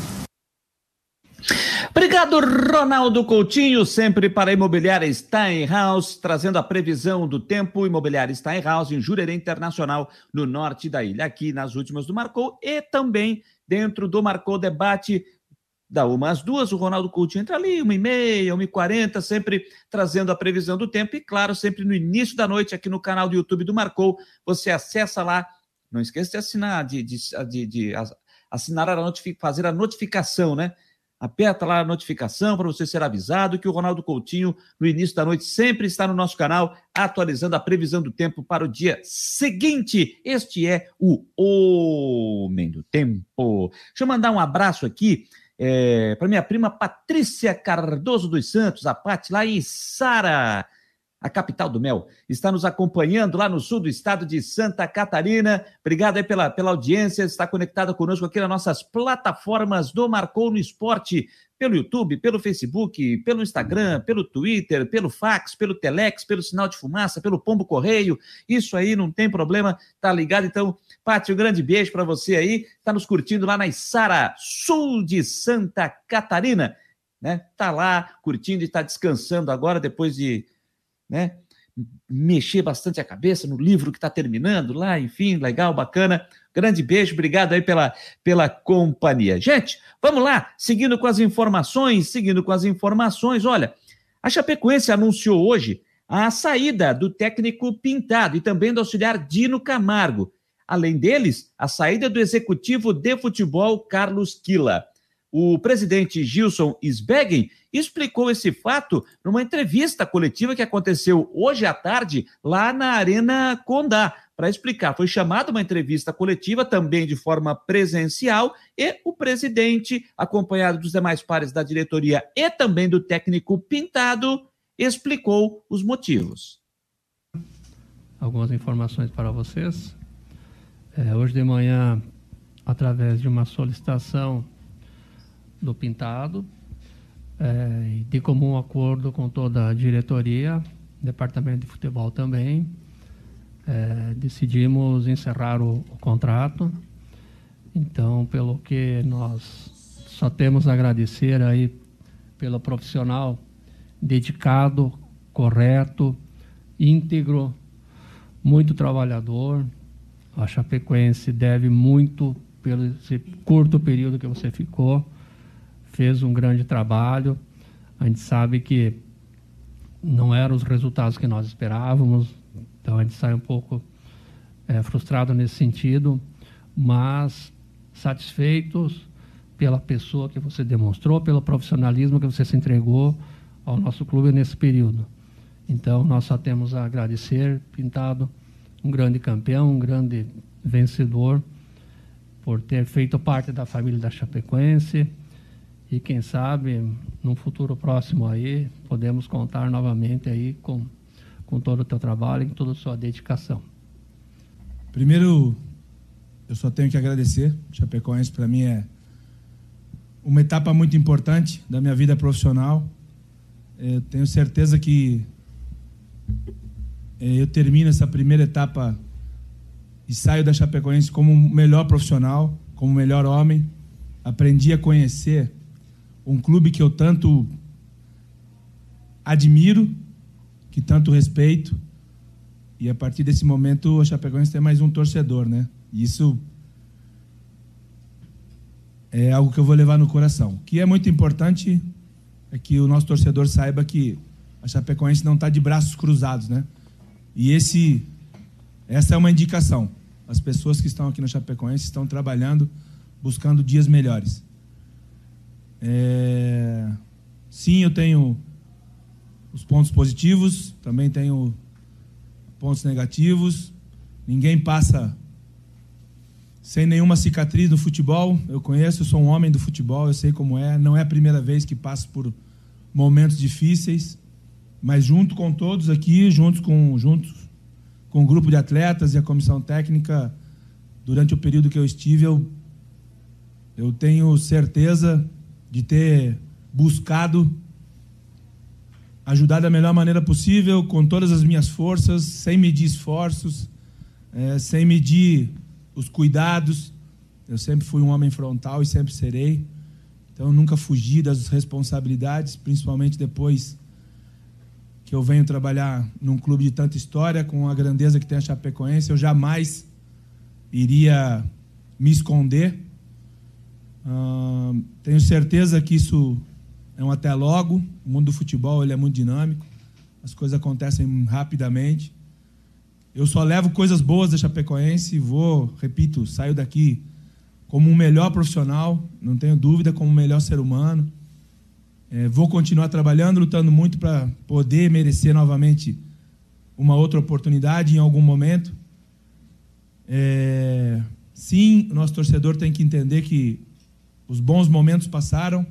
Obrigado, Ronaldo Coutinho, sempre para a Imobiliária Steinhaus, trazendo a previsão do tempo. Imobiliária Steinhaus, em Jurerê Internacional, no norte da ilha, aqui nas últimas do Marcou, e também dentro do Marcou Debate, da uma às duas, o Ronaldo Coutinho entra ali, uma e meia, uma e quarenta, sempre trazendo a previsão do tempo, e claro, sempre no início da noite, aqui no canal do YouTube do Marcou, você acessa lá, não esqueça de assinar, de, de, de, de assinar a fazer a notificação, né? Aperta lá a notificação para você ser avisado que o Ronaldo Coutinho, no início da noite, sempre está no nosso canal, atualizando a previsão do tempo para o dia seguinte. Este é o Homem do Tempo. Deixa eu mandar um abraço aqui é, para minha prima Patrícia Cardoso dos Santos, a Pati lá em Sara. A capital do mel, está nos acompanhando lá no sul do estado de Santa Catarina. Obrigado aí pela, pela audiência, está conectada conosco aqui nas nossas plataformas do Marcou no Esporte, pelo YouTube, pelo Facebook, pelo Instagram, pelo Twitter, pelo fax, pelo Telex, pelo sinal de fumaça, pelo pombo correio. Isso aí não tem problema, tá ligado? Então, Pátio, um grande beijo para você aí. Tá nos curtindo lá na Isara, sul de Santa Catarina, né? Tá lá curtindo e tá descansando agora depois de né? Mexer bastante a cabeça no livro que está terminando lá, enfim, legal, bacana. Grande beijo, obrigado aí pela, pela companhia. Gente, vamos lá, seguindo com as informações, seguindo com as informações, olha, a Chapecoense anunciou hoje a saída do técnico Pintado e também do auxiliar Dino Camargo. Além deles, a saída do executivo de futebol Carlos Quila. O presidente Gilson Sbeggen explicou esse fato numa entrevista coletiva que aconteceu hoje à tarde lá na Arena Condá. Para explicar, foi chamada uma entrevista coletiva também de forma presencial e o presidente, acompanhado dos demais pares da diretoria e também do técnico Pintado, explicou os motivos. Algumas informações para vocês. É, hoje de manhã, através de uma solicitação do Pintado, é, de comum acordo com toda a diretoria, departamento de futebol também, é, decidimos encerrar o, o, contrato. Então, pelo que nós só temos a agradecer aí pelo profissional dedicado, correto, íntegro, muito trabalhador. A Chapecoense deve muito pelo curto período que você ficou fez um grande trabalho. A gente sabe que não eram os resultados que nós esperávamos, então a gente sai um pouco é, frustrado nesse sentido, mas satisfeitos pela pessoa que você demonstrou, pelo profissionalismo que você se entregou ao nosso clube nesse período. Então, nós só temos a agradecer, Pintado, um grande campeão, um grande vencedor, por ter feito parte da família da Chapecoense e quem sabe, num futuro próximo aí, podemos contar novamente aí com, com todo o teu trabalho e toda a sua dedicação. Primeiro, eu só tenho que agradecer. Chapecoense para mim é uma etapa muito importante da minha vida profissional. Eu tenho certeza que é, eu termino essa primeira etapa e saio da Chapecoense como o melhor profissional, como o melhor homem. Aprendi a conhecer um clube que eu tanto admiro, que tanto respeito. E a partir desse momento, o Chapecoense tem mais um torcedor, né? E isso é algo que eu vou levar no coração. O que é muito importante é que o nosso torcedor saiba que a Chapecoense não está de braços cruzados, né? E esse, essa é uma indicação. As pessoas que estão aqui na Chapecoense estão trabalhando, buscando dias melhores. É... Sim, eu tenho os pontos positivos, também tenho pontos negativos. Ninguém passa sem nenhuma cicatriz no futebol. Eu conheço, eu sou um homem do futebol, eu sei como é. Não é a primeira vez que passo por momentos difíceis, mas junto com todos aqui, juntos com, juntos com o grupo de atletas e a comissão técnica, durante o período que eu estive, eu, eu tenho certeza de ter buscado ajudar da melhor maneira possível, com todas as minhas forças, sem medir esforços, é, sem medir os cuidados. Eu sempre fui um homem frontal e sempre serei. Então, nunca fugi das responsabilidades, principalmente depois que eu venho trabalhar num clube de tanta história, com a grandeza que tem a Chapecoense. Eu jamais iria me esconder Tenho certeza que isso é um até logo. O mundo do futebol ele é muito dinâmico. As coisas acontecem rapidamente. Eu só levo coisas boas da Chapecoense e vou, repito, saio daqui como um melhor profissional, não tenho dúvida, como um melhor ser humano. É, vou continuar trabalhando, lutando muito para poder merecer novamente uma outra oportunidade em algum momento. É, sim, o nosso torcedor tem que entender que os bons momentos passaram,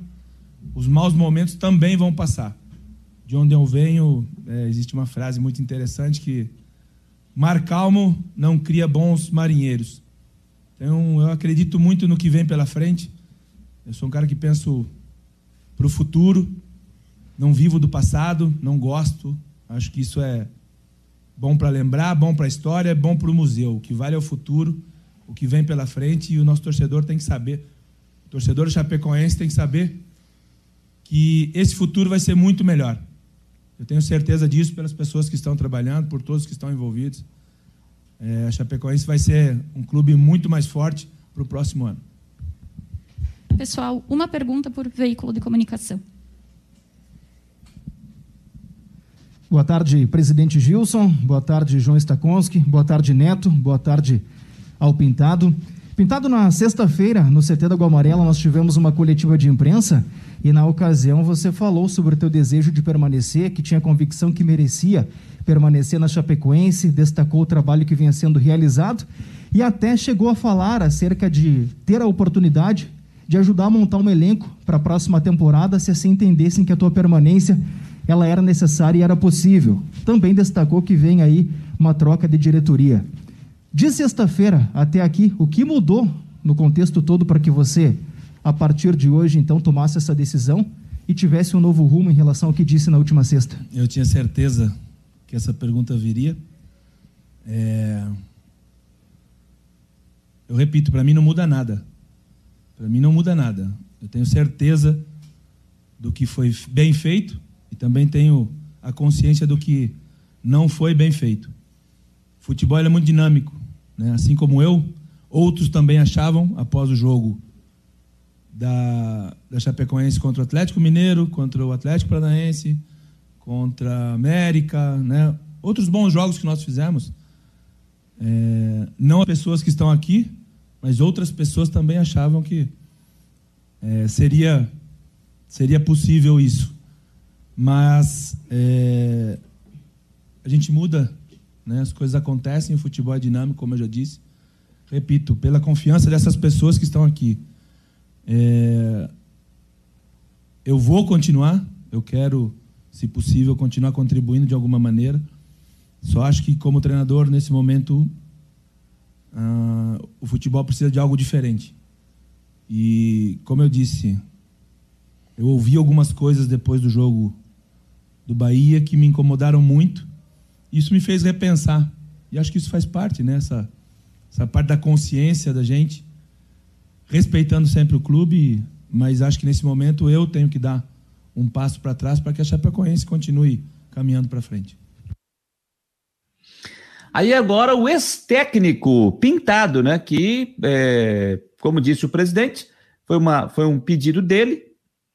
os maus momentos também vão passar. de onde eu venho, é, existe uma frase muito interessante que mar calmo não cria bons marinheiros. Então, eu acredito muito no que vem pela frente. Eu sou um cara que penso para o futuro, não vivo do passado, não gosto. Acho que isso é bom para lembrar, bom para a história, bom para o museu. O que vale é o futuro, o que vem pela frente e o nosso torcedor tem que saber. Torcedor chapecoense tem que saber que esse futuro vai ser muito melhor. Eu tenho certeza disso pelas pessoas que estão trabalhando, por todos que estão envolvidos. É, a Chapecoense vai ser um clube muito mais forte para o próximo ano. Pessoal, uma pergunta por veículo de comunicação. Boa tarde, presidente Gilson. Boa tarde, João Stakonski. Boa tarde, Neto. Boa tarde ao Pintado. Pintado, na sexta-feira, no CT da Guamarela, nós tivemos uma coletiva de imprensa e, na ocasião, você falou sobre o teu desejo de permanecer, que tinha convicção que merecia permanecer na Chapecoense, destacou o trabalho que vinha sendo realizado e até chegou a falar acerca de ter a oportunidade de ajudar a montar um elenco para a próxima temporada, se assim entendessem que a tua permanência ela era necessária e era possível. Também destacou que vem aí uma troca de diretoria. De sexta-feira até aqui, o que mudou no contexto todo para que você, a partir de hoje, então, tomasse essa decisão e tivesse um novo rumo em relação ao que disse na última sexta? Eu tinha certeza que essa pergunta viria. É... Eu repito, para mim não muda nada. Para mim não muda nada. Eu tenho certeza do que foi bem feito e também tenho a consciência do que não foi bem feito. Futebol é muito dinâmico, né? assim como eu, outros também achavam após o jogo da, da Chapecoense contra o Atlético Mineiro, contra o Atlético Paranaense, contra a América, né? outros bons jogos que nós fizemos. É, não as pessoas que estão aqui, mas outras pessoas também achavam que é, seria, seria possível isso. Mas é, a gente muda, né? as coisas acontecem, o futebol é dinâmico, como eu já disse. Repito, pela confiança dessas pessoas que estão aqui. É, eu vou continuar, eu quero, se possível, continuar contribuindo de alguma maneira. Só acho que, como treinador, nesse momento, uh, o futebol precisa de algo diferente. E, como eu disse, eu ouvi algumas coisas depois do jogo do Bahia que me incomodaram muito. Isso me fez repensar. E acho que isso faz parte, né? Essa, essa parte da consciência da gente, respeitando sempre o clube, mas acho que nesse momento eu tenho que dar um passo para trás para que a Chapecoense continue caminhando para frente. Aí agora o ex-técnico Pintado, né? Que, é, como disse o presidente, foi, uma, foi um pedido dele,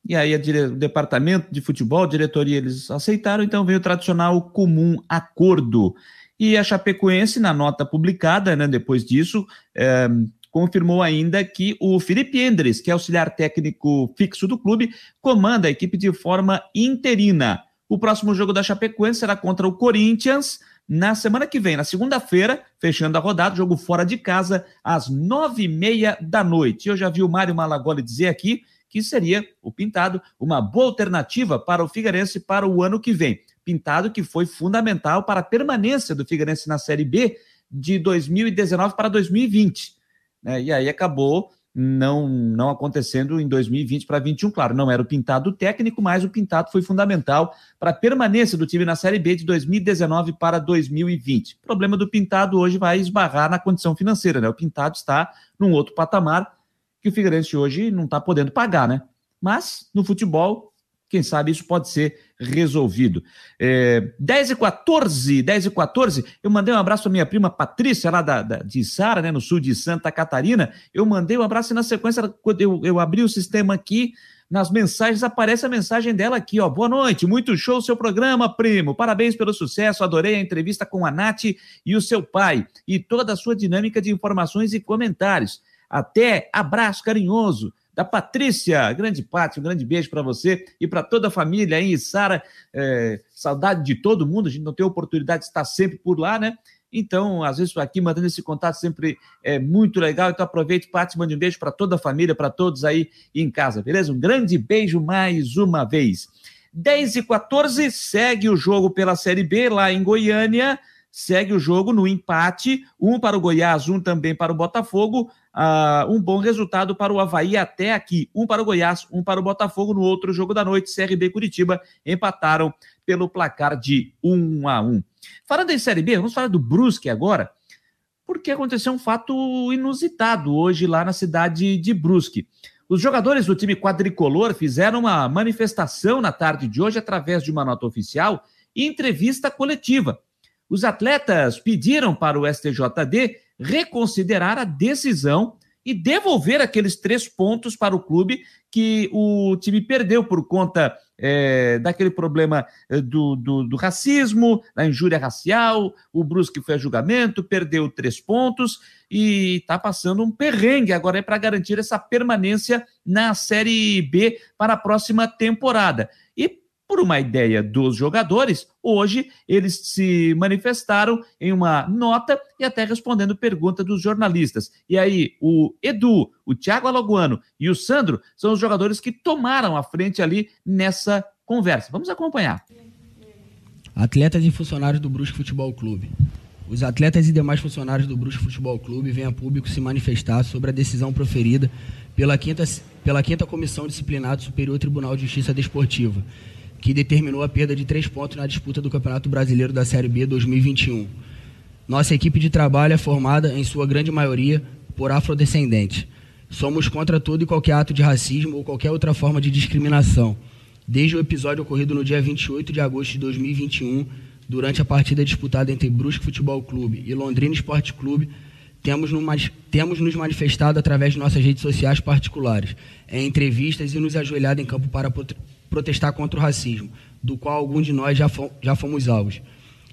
e aí o departamento de futebol, diretoria, eles aceitaram, então veio o tradicional comum acordo. E a Chapecoense, na nota publicada, né, depois disso, é, confirmou ainda que o Felipe Endres, que é auxiliar técnico fixo do clube, comanda a equipe de forma interina. O próximo jogo da Chapecoense será contra o Corinthians na semana que vem, na segunda-feira, fechando a rodada, jogo fora de casa, às nove e meia da noite. Eu já vi o Mário Malagoli dizer aqui que seria o Pintado uma boa alternativa para o Figueirense para o ano que vem. Pintado que foi fundamental para a permanência do Figueirense na Série B de 2019 para 2020. Né? E aí acabou não não acontecendo em 2020 para 2021. Claro, não era o pintado técnico, mas o pintado foi fundamental para a permanência do time na Série B de 2019 para 2020. O problema do pintado hoje vai esbarrar na condição financeira, né? O pintado está num outro patamar que o Figueirense hoje não está podendo pagar, né? Mas no futebol quem sabe isso pode ser resolvido. É, 10 e 14, 10 e 14, eu mandei um abraço à minha prima Patrícia, lá da, da de Sara, né, no sul de Santa Catarina. Eu mandei um abraço e na sequência, quando eu, eu abri o sistema aqui, nas mensagens, aparece a mensagem dela aqui, ó. Boa noite, muito show o seu programa, primo. Parabéns pelo sucesso, adorei a entrevista com a Nath e o seu pai e toda a sua dinâmica de informações e comentários. Até abraço carinhoso da Patrícia. Grande Pátio, um grande beijo para você e para toda a família aí. Sara, é, saudade de todo mundo, a gente não tem oportunidade de estar sempre por lá, né? Então, às vezes, aqui mantendo esse contato sempre é muito legal. Então, aproveite, Paty, mande um beijo para toda a família, para todos aí em casa, beleza? Um grande beijo mais uma vez. 10 e 14, segue o jogo pela Série B lá em Goiânia. Segue o jogo no empate, um para o Goiás, um também para o Botafogo. Um bom resultado para o Havaí até aqui. Um para o Goiás, um para o Botafogo. No outro jogo da noite, CRB e Curitiba empataram pelo placar de 1 a 1. Falando em Série B, vamos falar do Brusque agora, porque aconteceu um fato inusitado hoje lá na cidade de Brusque. Os jogadores do time quadricolor fizeram uma manifestação na tarde de hoje através de uma nota oficial e entrevista coletiva. Os atletas pediram para o STJD reconsiderar a decisão e devolver aqueles três pontos para o clube que o time perdeu por conta é, daquele problema é, do, do, do, racismo, da injúria racial. O Brusque foi a julgamento, perdeu três pontos e está passando um perrengue agora é para garantir essa permanência na Série B para a próxima temporada. Por uma ideia dos jogadores, hoje eles se manifestaram em uma nota e até respondendo pergunta dos jornalistas. E aí, o Edu, o Thiago Alagoano e o Sandro são os jogadores que tomaram a frente ali nessa conversa. Vamos acompanhar. Atletas e funcionários do Brusque Futebol Clube. Os atletas e demais funcionários do Brusque Futebol Clube vêm a público se manifestar sobre a decisão proferida pela quinta, pela quinta Comissão Disciplinar do Superior Tribunal de Justiça Desportiva, que determinou a perda de três pontos na disputa do Campeonato Brasileiro da Série B 2021. Nossa equipe de trabalho é formada, em sua grande maioria, por afrodescendentes. Somos contra todo e qualquer ato de racismo ou qualquer outra forma de discriminação. Desde o episódio ocorrido no dia 28 de agosto de 2021, durante a partida disputada entre Brusque Futebol Clube e Londrina Esporte Clube, temos, no, temos nos manifestado através de nossas redes sociais particulares, em entrevistas e nos ajoelhado em campo para protestar contra o racismo, do qual alguns de nós já, fom já fomos alvos.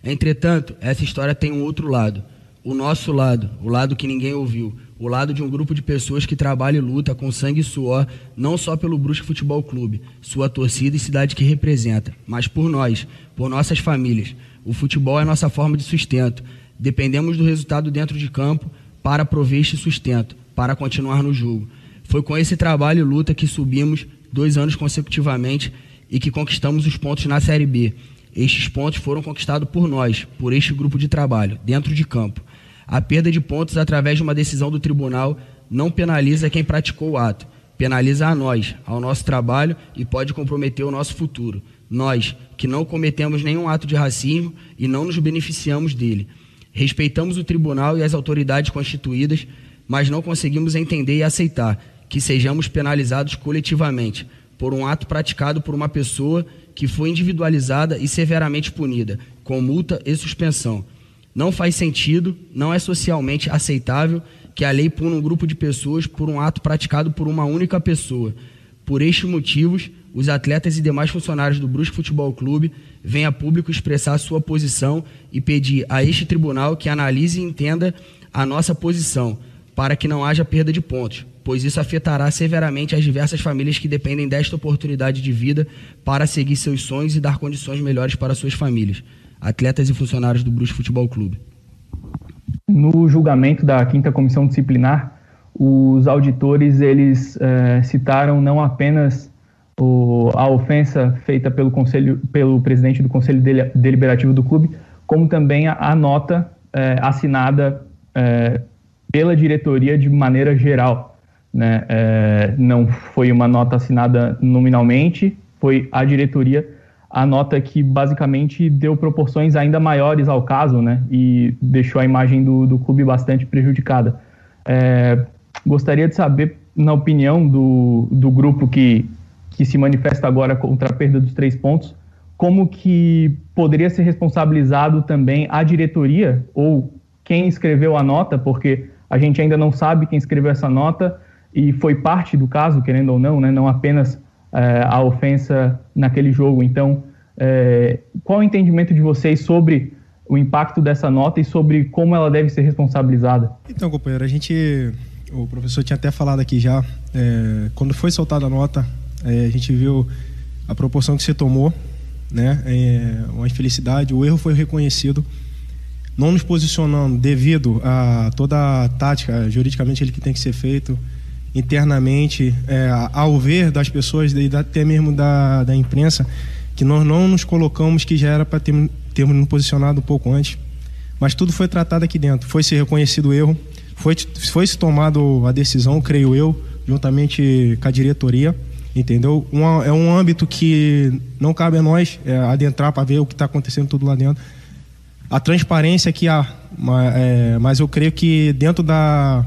Entretanto, essa história tem um outro lado. O nosso lado, o lado que ninguém ouviu, o lado de um grupo de pessoas que trabalha e luta com sangue e suor, não só pelo Brusque Futebol Clube, sua torcida e cidade que representa, mas por nós, por nossas famílias. O futebol é nossa forma de sustento. Dependemos do resultado dentro de campo para prover este sustento, para continuar no jogo. Foi com esse trabalho e luta que subimos dois anos consecutivamente e que conquistamos os pontos na Série B. Estes pontos foram conquistados por nós, por este grupo de trabalho, dentro de campo. A perda de pontos através de uma decisão do tribunal não penaliza quem praticou o ato, penaliza a nós, ao nosso trabalho e pode comprometer o nosso futuro. Nós, que não cometemos nenhum ato de racismo e não nos beneficiamos dele. Respeitamos o tribunal e as autoridades constituídas, mas não conseguimos entender e aceitar que sejamos penalizados coletivamente por um ato praticado por uma pessoa que foi individualizada e severamente punida, com multa e suspensão. Não faz sentido, não é socialmente aceitável que a lei puna um grupo de pessoas por um ato praticado por uma única pessoa. Por estes motivos, os atletas e demais funcionários do Brusque Futebol Clube vêm a público expressar sua posição e pedir a este tribunal que analise e entenda a nossa posição, para que não haja perda de pontos, pois isso afetará severamente as diversas famílias que dependem desta oportunidade de vida para seguir seus sonhos e dar condições melhores para suas famílias. Atletas e funcionários do Brusque Futebol Clube. No julgamento da quinta comissão disciplinar, os auditores eles é, citaram não apenas o, a ofensa feita pelo conselho, pelo presidente do conselho deliberativo do clube, como também a, a nota é, assinada é, pela diretoria de maneira geral né? É, não foi uma nota assinada nominalmente, foi a diretoria a nota que basicamente deu proporções ainda maiores ao caso, né? E deixou a imagem do, do clube bastante prejudicada. É, gostaria de saber, na opinião do, do grupo que, que se manifesta agora contra a perda dos três pontos, como que poderia ser responsabilizado também a diretoria ou quem escreveu a nota, porque a gente ainda não sabe quem escreveu essa nota e foi parte do caso, querendo ou não, né, não apenas é, a ofensa naquele jogo. Então, é, qual o entendimento de vocês sobre o impacto dessa nota e sobre como ela deve ser responsabilizada? Então, companheiro, a gente, o professor tinha até falado aqui já, é, quando foi soltada a nota, a gente viu a proporção que você tomou, né, uma infelicidade, o erro foi reconhecido não nos posicionando devido a toda a tática juridicamente ele que tem que ser feito internamente, é, ao ver das pessoas, até mesmo da, da imprensa, que nós não nos colocamos, que já era para ter, termos nos posicionado um pouco antes. Mas tudo foi tratado aqui dentro. Foi se reconhecido o erro, foi, foi se tomado a decisão, creio eu, juntamente com a diretoria, entendeu? é um âmbito que não cabe a nós é, adentrar para ver o que está acontecendo tudo lá dentro. A transparência que há, mas, é, mas eu creio que dentro da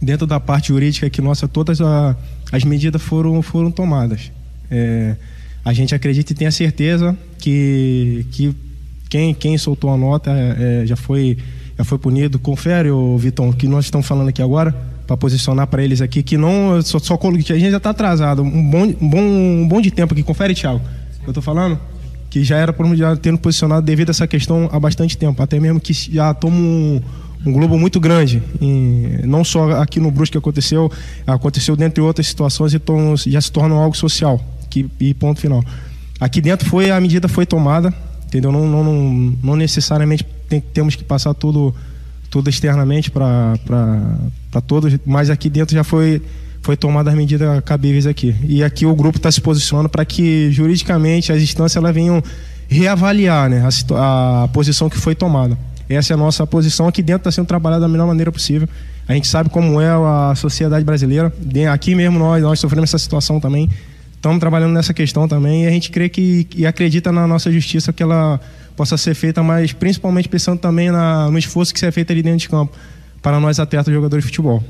dentro da parte jurídica que nossa todas a, as medidas foram foram tomadas. É, a gente acredita e tem a certeza que, que quem, quem soltou a nota é, é já, foi, já foi punido. Confere, ô, Vitão, que nós estamos falando aqui agora, para posicionar para eles aqui, que não. Só, só a gente já está atrasado. Um bom, um, bom, um bom de tempo aqui. Confere, Thiago. Eu estou falando? Que já era para já tendo posicionado devido a essa questão há bastante tempo. Até mesmo que já toma um, um globo muito grande. E não só aqui no Brusque aconteceu, aconteceu dentre outras situações e tom, já se torna algo social que, e ponto final. Aqui dentro foi a medida foi tomada, entendeu? Não, não, não, não necessariamente tem, temos que passar tudo, tudo externamente para todos, mas aqui dentro já foi, foi tomada as medidas cabíveis aqui. E aqui o grupo está se posicionando para que juridicamente as instâncias elas venham reavaliar né, a, a posição que foi tomada. Essa é a nossa posição. Aqui dentro está sendo trabalhada da melhor maneira possível. A gente sabe como é a sociedade brasileira. Aqui mesmo nós, nós sofremos essa situação também estamos trabalhando nessa questão também e a gente crê que e acredita na nossa justiça que ela possa ser feita, mas principalmente pensando também na, no esforço que é feito ali dentro de campo para nós atletas jogadores de futebol.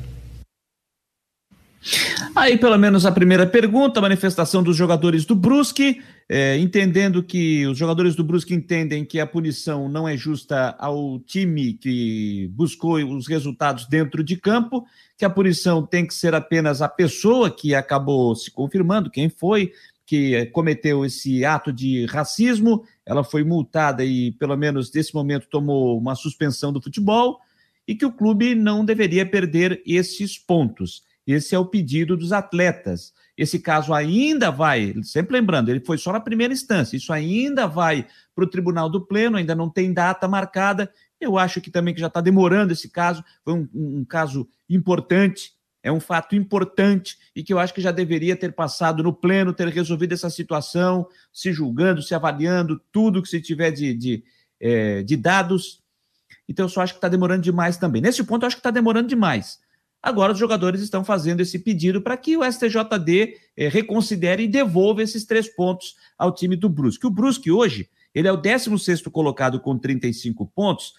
Aí, pelo menos, a primeira pergunta, a manifestação dos jogadores do Brusque, é, entendendo que os jogadores do Brusque entendem que a punição não é justa ao time que buscou os resultados dentro de campo, que a punição tem que ser apenas a pessoa que acabou se confirmando quem foi, que cometeu esse ato de racismo, ela foi multada e, pelo menos nesse momento, tomou uma suspensão do futebol, e que o clube não deveria perder esses pontos. Esse é o pedido dos atletas. Esse caso ainda vai, sempre lembrando, ele foi só na primeira instância, isso ainda vai para o Tribunal do Pleno, ainda não tem data marcada. Eu acho que também que já está demorando esse caso, foi um, um, caso importante, é um fato importante e que eu acho que já deveria ter passado no Pleno, ter resolvido essa situação, se julgando, se avaliando, tudo que se tiver de, de, é, de dados. Então eu só acho que está demorando demais também. Nesse ponto, eu acho que está demorando demais. Agora os jogadores estão fazendo esse pedido para que o STJD eh, reconsidere e devolva esses três pontos ao time do Brusque. O Brusque hoje, ele é o 16º colocado com 35 pontos.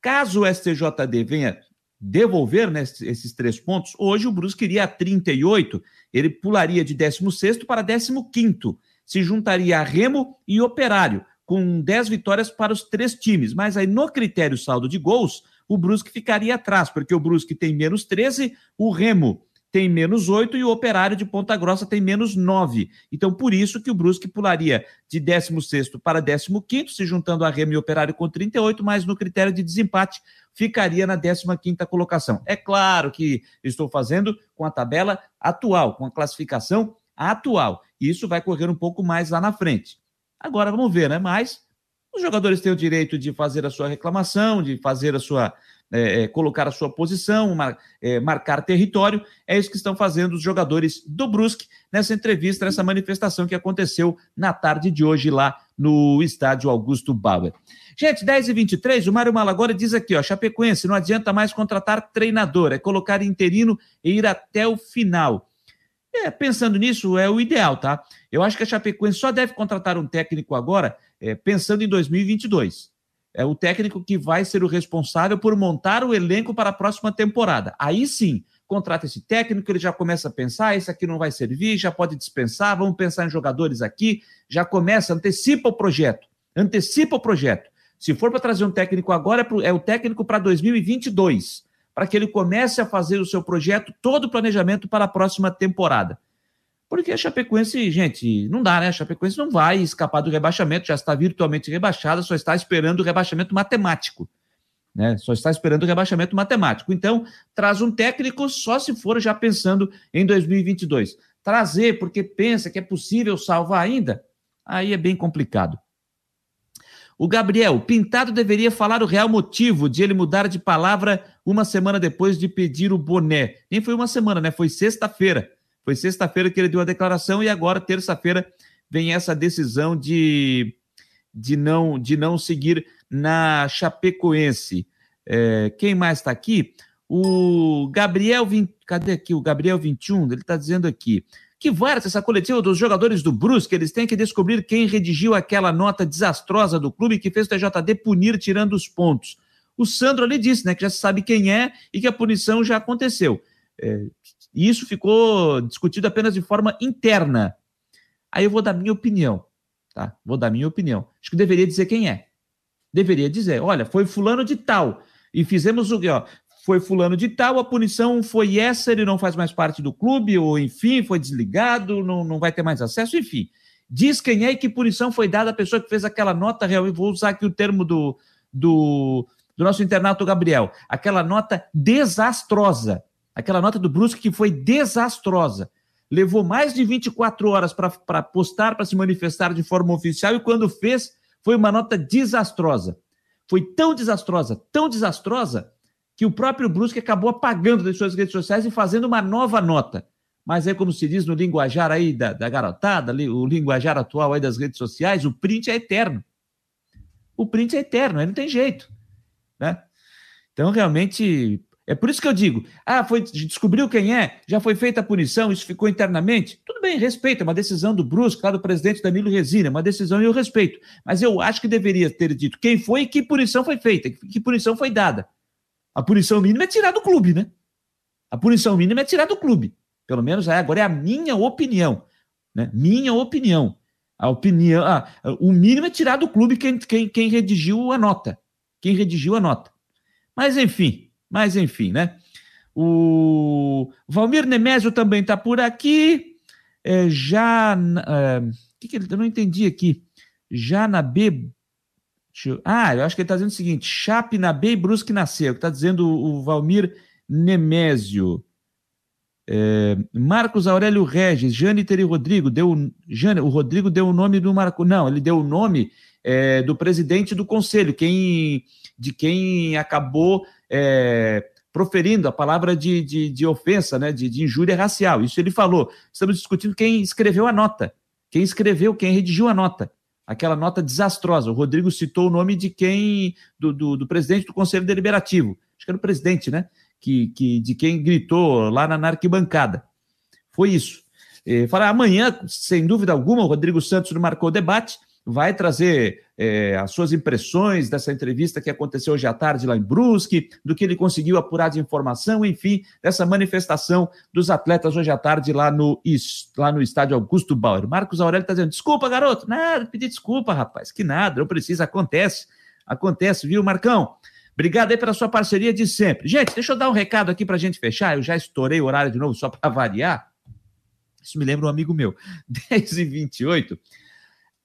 Caso o STJD venha devolver né, esses três pontos, hoje o Brusque iria a 38, ele pularia de 16º para 15º, se juntaria a Remo e Operário, com 10 vitórias para os três times. Mas aí no critério saldo de gols, o Brusque ficaria atrás, porque o Brusque tem menos 13, o Remo tem menos 8 e o Operário de Ponta Grossa tem menos 9. Então, por isso que o Brusque pularia de 16 para 15, se juntando a Remo e Operário com 38, mas no critério de desempate ficaria na 15 colocação. É claro que estou fazendo com a tabela atual, com a classificação atual. Isso vai correr um pouco mais lá na frente. Agora vamos ver, né? Mas os jogadores têm o direito de fazer a sua reclamação, de fazer a sua. É, é, colocar a sua posição, mar, é, marcar território. É isso que estão fazendo os jogadores do Brusque nessa entrevista, nessa manifestação que aconteceu na tarde de hoje lá no estádio Augusto Bauer. Gente, 10 e 23 o Mário Malagora diz aqui, ó, Chapecoense, não adianta mais contratar treinador, é colocar interino e ir até o final. É, pensando nisso, é o ideal, tá? Eu acho que a Chapecoense só deve contratar um técnico agora é, pensando em 2022. É o técnico que vai ser o responsável por montar o elenco para a próxima temporada. Aí sim, contrata esse técnico, ele já começa a pensar: esse aqui não vai servir, já pode dispensar, vamos pensar em jogadores aqui, já começa, antecipa o projeto. Antecipa o projeto. Se for para trazer um técnico agora, é, é o técnico para 2022, para que ele comece a fazer o seu projeto, todo o planejamento para a próxima temporada. Porque a Chapecoense, gente, não dá, né? A Chapecoense não vai escapar do rebaixamento, já está virtualmente rebaixada, só está esperando o rebaixamento matemático. Né? Só está esperando o rebaixamento matemático. Então, traz um técnico só se for já pensando em 2022. Trazer porque pensa que é possível salvar ainda, aí é bem complicado. O Gabriel, Pintado deveria falar o real motivo de ele mudar de palavra uma semana depois de pedir o boné. Nem foi uma semana, né? Foi sexta-feira. Foi sexta-feira que ele deu a declaração e agora, terça-feira, vem essa decisão de, de, não, de não seguir na Chapecoense. É, quem mais está aqui? O Gabriel, cadê aqui? O Gabriel 21, ele está dizendo aqui. Que várias essa coletiva dos jogadores do Brusque, eles têm que descobrir quem redigiu aquela nota desastrosa do clube que fez o TJD punir tirando os pontos. O Sandro ali disse, né, que já sabe quem é e que a punição já aconteceu. É, isso ficou discutido apenas de forma interna. Aí eu vou dar minha opinião, tá? Vou dar minha opinião. Acho que deveria dizer quem é. Deveria dizer, olha, foi fulano de tal e fizemos o ó, foi fulano de tal, a punição foi essa, ele não faz mais parte do clube, ou enfim, foi desligado, não, não vai ter mais acesso, enfim. Diz quem é e que punição foi dada à pessoa que fez aquela nota real. E vou usar aqui o termo do, do, do nosso internato Gabriel. Aquela nota desastrosa. Aquela nota do Brusque que foi desastrosa. Levou mais de 24 horas para postar, para se manifestar de forma oficial, e quando fez, foi uma nota desastrosa. Foi tão desastrosa, tão desastrosa, que o próprio Brusque acabou apagando das suas redes sociais e fazendo uma nova nota. Mas é como se diz no linguajar aí da, da garotada, o linguajar atual aí das redes sociais, o print é eterno. O print é eterno, aí não tem jeito. Né? Então, realmente, é por isso que eu digo: ah, foi, descobriu quem é, já foi feita a punição, isso ficou internamente. Tudo bem, respeito, é uma decisão do Brusque, lá do presidente Danilo Resina, é uma decisão e eu respeito. Mas eu acho que deveria ter dito quem foi e que punição foi feita, que punição foi dada. A punição mínima é tirar do clube, né? A punição mínima é tirar do clube. Pelo menos é, agora é a minha opinião. Né? Minha opinião. A opinião. Ah, o mínimo é tirar do clube quem, quem, quem redigiu a nota. Quem redigiu a nota. Mas enfim, mas enfim, né? O Valmir Nemésio também está por aqui. É, já. É, que, que ele. Eu não entendi aqui. Já na B eu... Ah, eu acho que ele está dizendo o seguinte: Chape na B e Brusque na C. É o que está dizendo o Valmir Nemésio. É, Marcos Aurélio Regis, Jâniter e Rodrigo, deu, Jane, o Rodrigo deu o nome do Marco, não, ele deu o nome é, do presidente do conselho, quem, de quem acabou é, proferindo a palavra de, de, de ofensa, né, de, de, injúria racial. Isso ele falou. Estamos discutindo quem escreveu a nota, quem escreveu, quem redigiu a nota aquela nota desastrosa. O Rodrigo citou o nome de quem, do, do, do presidente do Conselho Deliberativo, acho que era o presidente, né? Que, que, de quem gritou lá na, na arquibancada. Foi isso. É, falar amanhã, sem dúvida alguma, o Rodrigo Santos marcou o debate vai trazer é, as suas impressões dessa entrevista que aconteceu hoje à tarde lá em Brusque, do que ele conseguiu apurar de informação, enfim, dessa manifestação dos atletas hoje à tarde lá no, lá no estádio Augusto Bauer. Marcos Aurélio está dizendo: desculpa, garoto. Nada, pedi desculpa, rapaz. Que nada, não precisa, acontece. Acontece, viu, Marcão? Obrigado aí pela sua parceria de sempre. Gente, deixa eu dar um recado aqui para a gente fechar. Eu já estourei o horário de novo só para variar. Isso me lembra um amigo meu. *laughs* 10h28.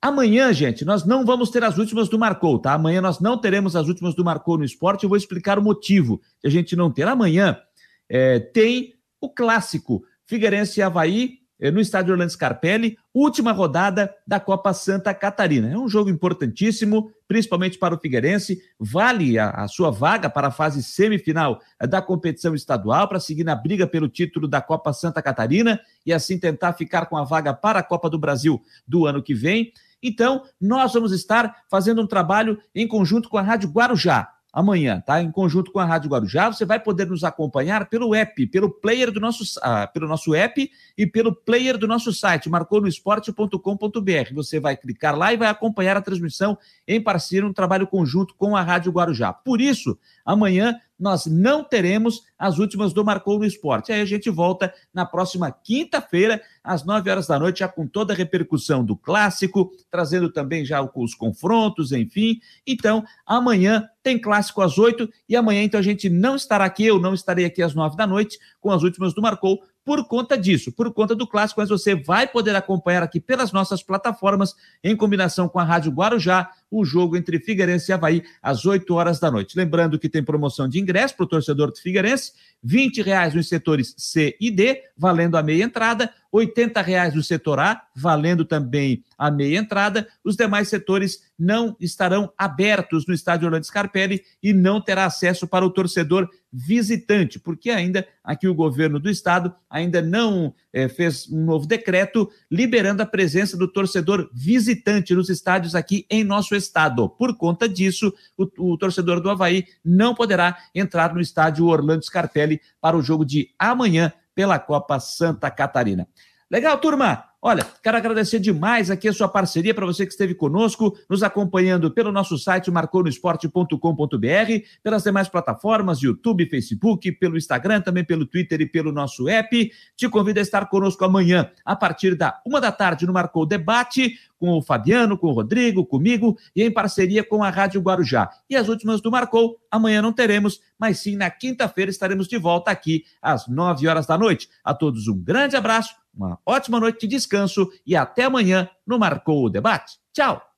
Amanhã, gente, nós não vamos ter as últimas do Marcou, tá? Amanhã nós não teremos as últimas do Marcou no esporte. Eu vou explicar o motivo de a gente não ter. Amanhã é, tem o clássico Figueirense e Havaí é, no estádio Orlando Scarpelli, última rodada da Copa Santa Catarina. É um jogo importantíssimo, principalmente para o Figueirense. Vale a, a sua vaga para a fase semifinal da competição estadual, para seguir na briga pelo título da Copa Santa Catarina e assim tentar ficar com a vaga para a Copa do Brasil do ano que vem. Então, nós vamos estar fazendo um trabalho em conjunto com a Rádio Guarujá amanhã, tá? Em conjunto com a Rádio Guarujá, você vai poder nos acompanhar pelo app, pelo player do nosso, ah, pelo nosso app e pelo player do nosso site, marconosport.com.br. Você vai clicar lá e vai acompanhar a transmissão em parceria, um trabalho conjunto com a Rádio Guarujá. Por isso, amanhã nós não teremos as últimas do Marcou no Esporte. Aí a gente volta na próxima quinta-feira, às nove horas da noite, já com toda a repercussão do clássico, trazendo também já os confrontos, enfim. Então, amanhã tem clássico às oito e amanhã, então, a gente não estará aqui, eu não estarei aqui às nove da noite com as últimas do Marcou, por conta disso, por conta do clássico, mas você vai poder acompanhar aqui pelas nossas plataformas, em combinação com a Rádio Guarujá, o jogo entre Figueirense e Havaí às 8 horas da noite. Lembrando que tem promoção de ingresso para o torcedor do Figueirense, R$ reais nos setores C e D, valendo a meia entrada, R$ reais no setor A, valendo também a meia entrada. Os demais setores não estarão abertos no estádio Orlando Scarpelli e não terá acesso para o torcedor visitante, porque ainda aqui o governo do estado ainda não é, fez um novo decreto liberando a presença do torcedor visitante nos estádios aqui em nosso estado. Por conta disso, o, o torcedor do Havaí não poderá entrar no estádio Orlando Scarpelli para o jogo de amanhã pela Copa Santa Catarina. Legal, turma? Olha, quero agradecer demais aqui a sua parceria para você que esteve conosco, nos acompanhando pelo nosso site marconosport.com.br, pelas demais plataformas, YouTube, Facebook, pelo Instagram, também pelo Twitter e pelo nosso app. Te convido a estar conosco amanhã, a partir da uma da tarde, no Marcou Debate, com o Fabiano, com o Rodrigo, comigo e em parceria com a Rádio Guarujá. E as últimas do Marcou, amanhã não teremos, mas sim na quinta-feira estaremos de volta aqui às nove horas da noite. A todos um grande abraço uma ótima noite de descanso e até amanhã no Marcou o Debate. Tchau!